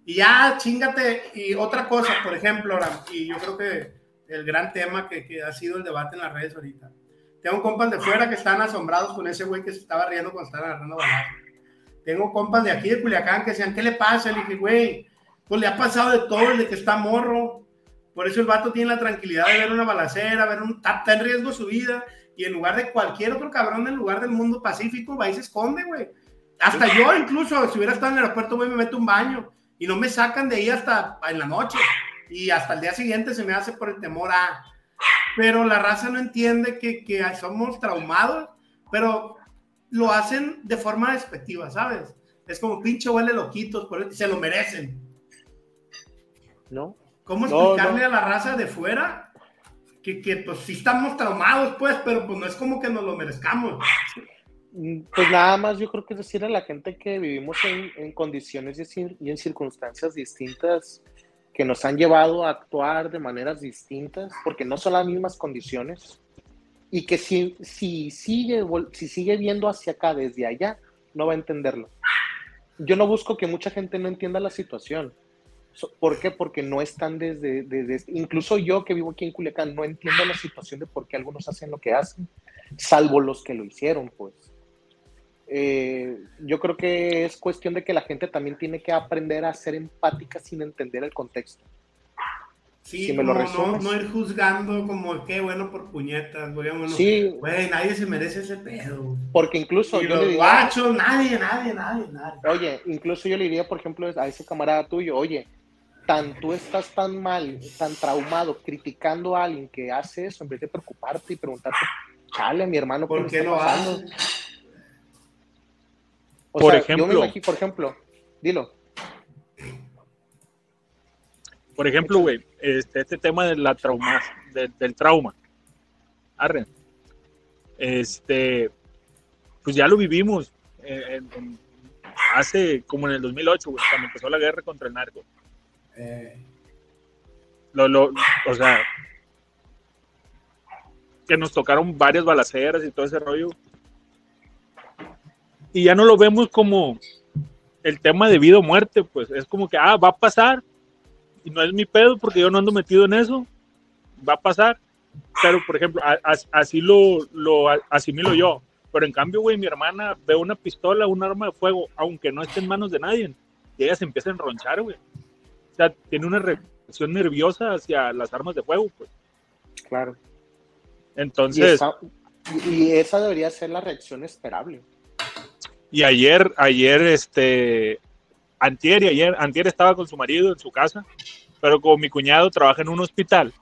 Speaker 3: Y ya, chingate. Y otra cosa, por ejemplo, y yo creo que el gran tema que, que ha sido el debate en las redes ahorita tengo compas de fuera que están asombrados con ese güey que se estaba riendo cuando estaban agarrando balazos. Tengo compas de aquí de Culiacán que decían, ¿qué le pasa? Le dije, güey, pues le ha pasado de todo desde que está morro. Por eso el vato tiene la tranquilidad de ver una balacera, ver un, está en riesgo su vida. Y en lugar de cualquier otro cabrón en lugar del mundo pacífico, va y se esconde, güey. Hasta yo, incluso, si hubiera estado en el aeropuerto, güey, me meto un baño. Y no me sacan de ahí hasta en la noche. Y hasta el día siguiente se me hace por el temor a pero la raza no entiende que, que somos traumados, pero lo hacen de forma despectiva, ¿sabes? Es como pinche huele loquitos, se lo merecen.
Speaker 1: ¿No?
Speaker 3: ¿Cómo explicarle a la raza de fuera que, que, pues sí estamos traumados, pues, pero pues no es como que nos lo merezcamos?
Speaker 1: Mm, pues nada más yo creo que es decir a la gente que vivimos en, en condiciones y en circunstancias distintas, que nos han llevado a actuar de maneras distintas, porque no son las mismas condiciones, y que si, si, sigue, si sigue viendo hacia acá desde allá, no va a entenderlo. Yo no busco que mucha gente no entienda la situación. ¿Por qué? Porque no están desde, desde, Incluso yo que vivo aquí en Culiacán no entiendo la situación de por qué algunos hacen lo que hacen, salvo los que lo hicieron, pues. Eh, yo creo que es cuestión de que la gente también tiene que aprender a ser empática sin entender el contexto.
Speaker 3: Sí, me lo no, no, ir juzgando como qué bueno por puñetas, güey.
Speaker 1: sí.
Speaker 3: Güey, nadie se merece ese pedo.
Speaker 1: Porque incluso
Speaker 3: yo le diría. nadie, nadie, nadie, nadie.
Speaker 1: Oye, incluso yo le diría, por ejemplo, a ese camarada tuyo, oye, tan tú estás tan mal, tan traumado, criticando a alguien que hace eso, en vez de preocuparte y preguntarte, chale, mi hermano,
Speaker 3: ¿por qué lo
Speaker 1: por ejemplo, por ejemplo, dilo.
Speaker 2: Por ejemplo, güey, este, este tema de la trauma, del trauma. Arre. Este, pues ya lo vivimos eh, hace como en el 2008, güey, cuando empezó la guerra contra el narco. Eh. Lo, lo, o sea, que nos tocaron varias balaceras y todo ese rollo. Y ya no lo vemos como el tema de vida o muerte, pues es como que, ah, va a pasar. Y no es mi pedo porque yo no ando metido en eso. Va a pasar. Pero, por ejemplo, así lo, lo asimilo yo. Pero en cambio, güey, mi hermana ve una pistola, un arma de fuego, aunque no esté en manos de nadie. Y ella se empieza a enronchar, güey. O sea, tiene una reacción nerviosa hacia las armas de fuego, pues.
Speaker 1: Claro.
Speaker 2: Entonces.
Speaker 1: Y esa, debería ser la reacción esperable.
Speaker 2: Y ayer, ayer, este, antier y ayer, antier estaba con su marido en su casa, pero como mi cuñado trabaja en un hospital,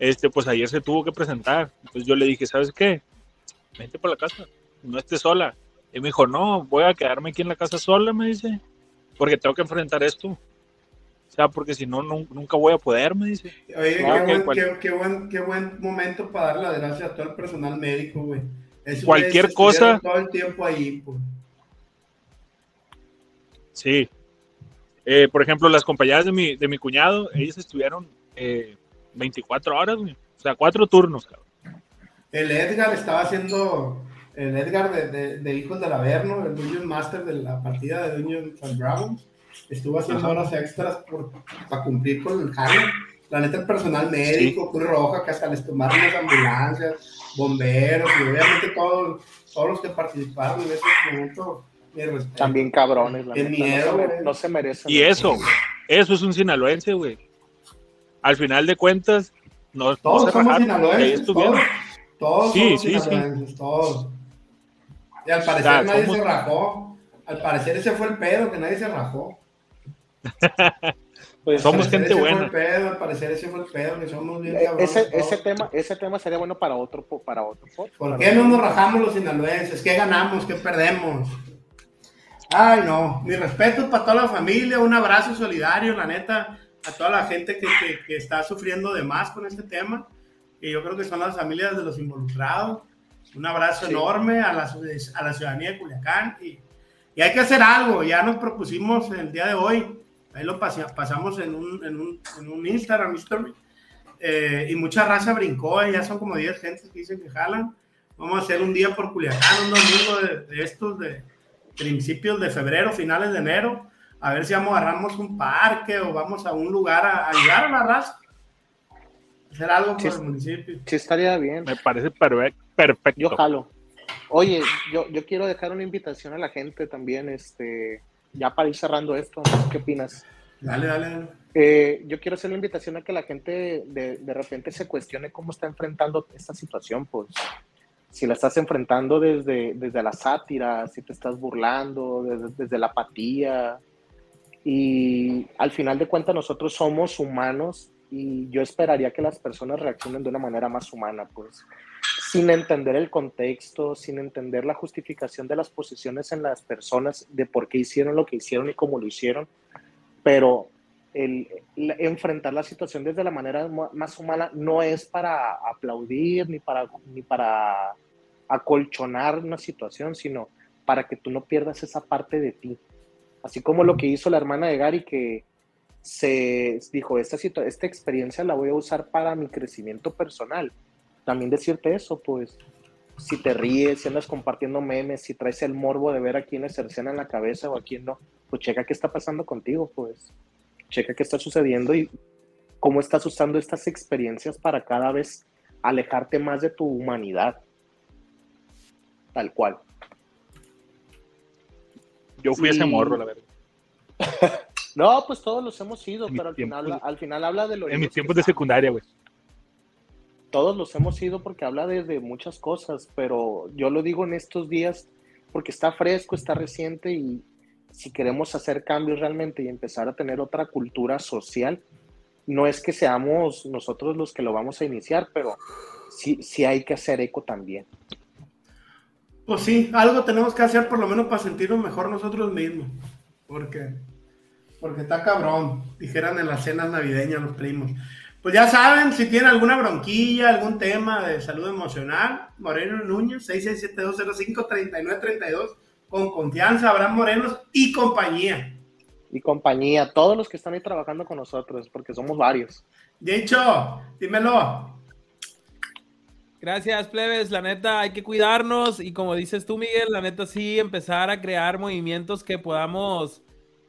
Speaker 2: este, pues ayer se tuvo que presentar. Entonces yo le dije, ¿sabes qué? Vente por la casa, no estés sola. Y me dijo, no, voy a quedarme aquí en la casa sola, me dice, porque tengo que enfrentar esto. O sea, porque si no, nunca voy a poder, me dice.
Speaker 3: Oye, qué, buen, qué, buen, momento para darle las gracias a todo el personal médico, güey.
Speaker 2: Cualquier cosa.
Speaker 3: Todo el tiempo ahí, pues.
Speaker 2: Sí. Eh, por ejemplo, las compañeras de mi, de mi cuñado, ellos estuvieron eh, 24 horas, güey. O sea, cuatro turnos, cabrón.
Speaker 3: El Edgar estaba haciendo. El Edgar de, de, de Hijos del Averno, el Dungeon Master de la partida de Dungeon Dragons estuvo haciendo horas extras por, para cumplir con el jale. La neta, el personal médico, Cruz Roja, que hasta les tomaron las ambulancias, bomberos, y obviamente todos, todos los que participaron en ese momento.
Speaker 1: También cabrones,
Speaker 3: la miedo,
Speaker 1: no, se, merecen.
Speaker 2: Y eso, eso es un sinaloense, güey. Al final de cuentas, no,
Speaker 3: todos somos sinaloenses, todos, todos sí, somos sí, sinaloenses, todos. Y al parecer nadie se rajó. Al parecer ese fue el pedo, que nadie se rajó.
Speaker 2: Pues somos gente buena.
Speaker 3: Pedo, al parecer ese fue el pedo, que somos bien
Speaker 1: eh, ese, ese, tema, ese tema sería bueno para otro, para otro
Speaker 3: ¿Por qué no nos rajamos los sinaloenses? ¿Qué ganamos? ¿Qué perdemos? Ay, no. Mi respeto para toda la familia, un abrazo solidario, la neta, a toda la gente que, que, que está sufriendo de más con este tema, que yo creo que son las familias de los involucrados. Un abrazo enorme a la, a la ciudadanía de Culiacán y y hay que hacer algo, ya nos propusimos el día de hoy, ahí lo pasamos en un, en un, en un Instagram story, eh, y mucha raza brincó, ya son como 10 gentes que dicen que jalan. Vamos a hacer un día por Culiacán, un domingo de, estos de principios de febrero, finales de enero, a ver si vamos, agarramos un parque o vamos a un lugar a, ayudar a la raza. Hacer algo por el municipio.
Speaker 1: Sí, estaría bien.
Speaker 2: Me parece perfecto.
Speaker 1: Yo jalo. Oye, yo, yo quiero dejar una invitación a la gente también, este, ya para ir cerrando esto, ¿qué opinas?
Speaker 3: Dale, dale.
Speaker 1: Eh, yo quiero hacer una invitación a que la gente de, de, repente se cuestione cómo está enfrentando esta situación, pues si la estás enfrentando desde, desde la sátira, si te estás burlando, desde, desde la apatía. Y al final de cuentas nosotros somos humanos y yo esperaría que las personas reaccionen de una manera más humana, pues sin entender el contexto, sin entender la justificación de las posiciones en las personas de por qué hicieron lo que hicieron y cómo lo hicieron, pero enfrentar la situación desde la manera más humana no es para aplaudir ni para, ni para acolchonar una situación, sino para que tú no pierdas esa parte de ti. Así como lo que hizo la hermana de Gary, que se dijo, esta, esta experiencia la voy a usar para mi crecimiento personal también decirte eso, pues, si te ríes, si andas compartiendo memes, si traes el morbo de ver a quién cercena en la cabeza o a quién no, pues checa qué está pasando contigo, pues, checa qué está sucediendo y cómo estás usando estas experiencias para cada vez alejarte más de tu humanidad, tal cual.
Speaker 2: Yo fui ese morro, la verdad.
Speaker 1: no, pues todos los hemos sido, pero al final, al final habla de lo...
Speaker 2: En mis tiempos de secundaria, güey
Speaker 1: todos los hemos ido porque habla de, muchas cosas, pero yo lo digo en estos días porque está fresco, está reciente y si queremos hacer cambios realmente y empezar a tener otra cultura social, no es que seamos nosotros los que lo vamos a iniciar, pero sí, sí hay que hacer eco también.
Speaker 3: Pues sí, algo tenemos que hacer por lo menos para sentirnos mejor nosotros mismos, porque porque está cabrón, dijeran en las cenas navideñas los primos. Pues ya saben, si tienen alguna bronquilla, algún tema de salud emocional, Moreno Núñez, 6672053932, con confianza, Abraham Morenos y compañía.
Speaker 1: Y compañía, todos los que están ahí trabajando con nosotros, porque somos varios.
Speaker 3: De hecho, dímelo.
Speaker 4: Gracias, plebes. La neta, hay que cuidarnos y como dices tú, Miguel, la neta sí, empezar a crear movimientos que podamos,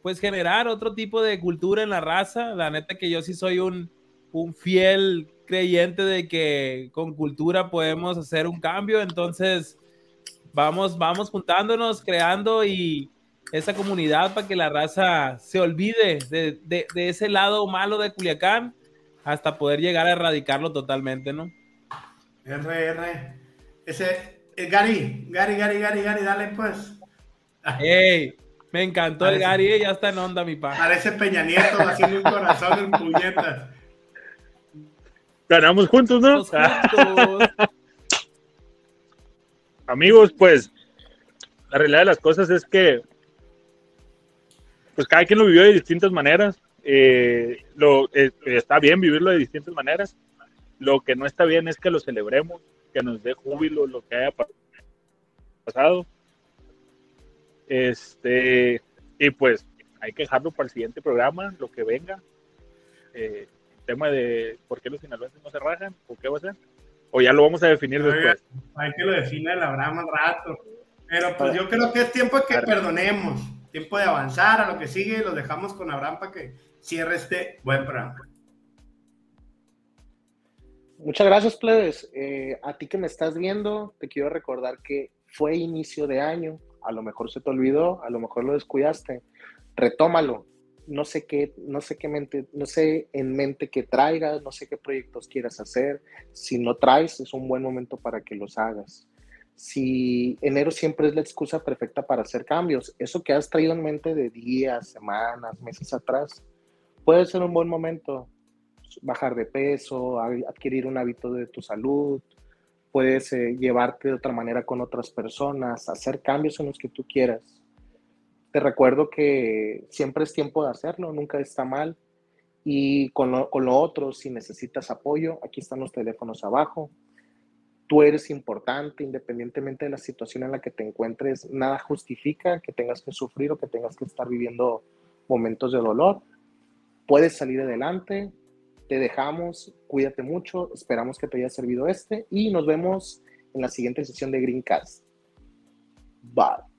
Speaker 4: pues, generar otro tipo de cultura en la raza. La neta que yo sí soy un, un fiel creyente de que con cultura podemos hacer un cambio, entonces vamos, vamos juntándonos, creando y esa comunidad para que la raza se olvide de, de, de, ese lado malo de Culiacán hasta poder llegar a erradicarlo totalmente, ¿no?
Speaker 3: RR. Ese, eh, Gary, Gary, Gary, Gary, Gary, dale pues.
Speaker 4: ¡Ey! Me encantó parece, el Gary, ya está en onda, mi pa.
Speaker 3: Parece Peña Nieto haciendo un corazón en puñetas.
Speaker 2: Ganamos juntos, ¿no? Juntos. Amigos, pues la realidad de las cosas es que pues cada quien lo vivió de distintas maneras. Eh, lo, eh, está bien vivirlo de distintas maneras. Lo que no está bien es que lo celebremos, que nos dé júbilo lo que haya pasado. Este, y pues hay que dejarlo para el siguiente programa, lo que venga. Eh, tema de por qué los sinaloenses no se rajan, o qué va a ser, o ya lo vamos a definir después.
Speaker 3: Hay que lo define el Abraham al rato. Pero pues yo creo que es tiempo de que perdonemos, tiempo de avanzar a lo que sigue y lo dejamos con Abraham para que cierre este buen programa.
Speaker 1: Muchas gracias, plebes. Eh, a ti que me estás viendo, te quiero recordar que fue inicio de año, a lo mejor se te olvidó, a lo mejor lo descuidaste. Retómalo, no sé qué, no sé qué mente, no sé en mente qué traigas, no sé qué proyectos quieras hacer. Si no traes, es un buen momento para que los hagas. Si enero siempre es la excusa perfecta para hacer cambios, eso que has traído en mente de días, semanas, meses atrás, puede ser un buen momento. Bajar de peso, adquirir un hábito de tu salud, puedes eh, llevarte de otra manera con otras personas, hacer cambios en los que tú quieras te recuerdo que siempre es tiempo de hacerlo, nunca está mal. Y con lo, con otro, si necesitas apoyo, aquí están los teléfonos abajo. Tú eres importante, independientemente de la situación en la que te encuentres, nada justifica que tengas que sufrir o que tengas que estar viviendo momentos de dolor. Puedes salir adelante, te dejamos, cuídate mucho, esperamos que te haya servido este y nos vemos en la siguiente sesión de Greencast. Bye.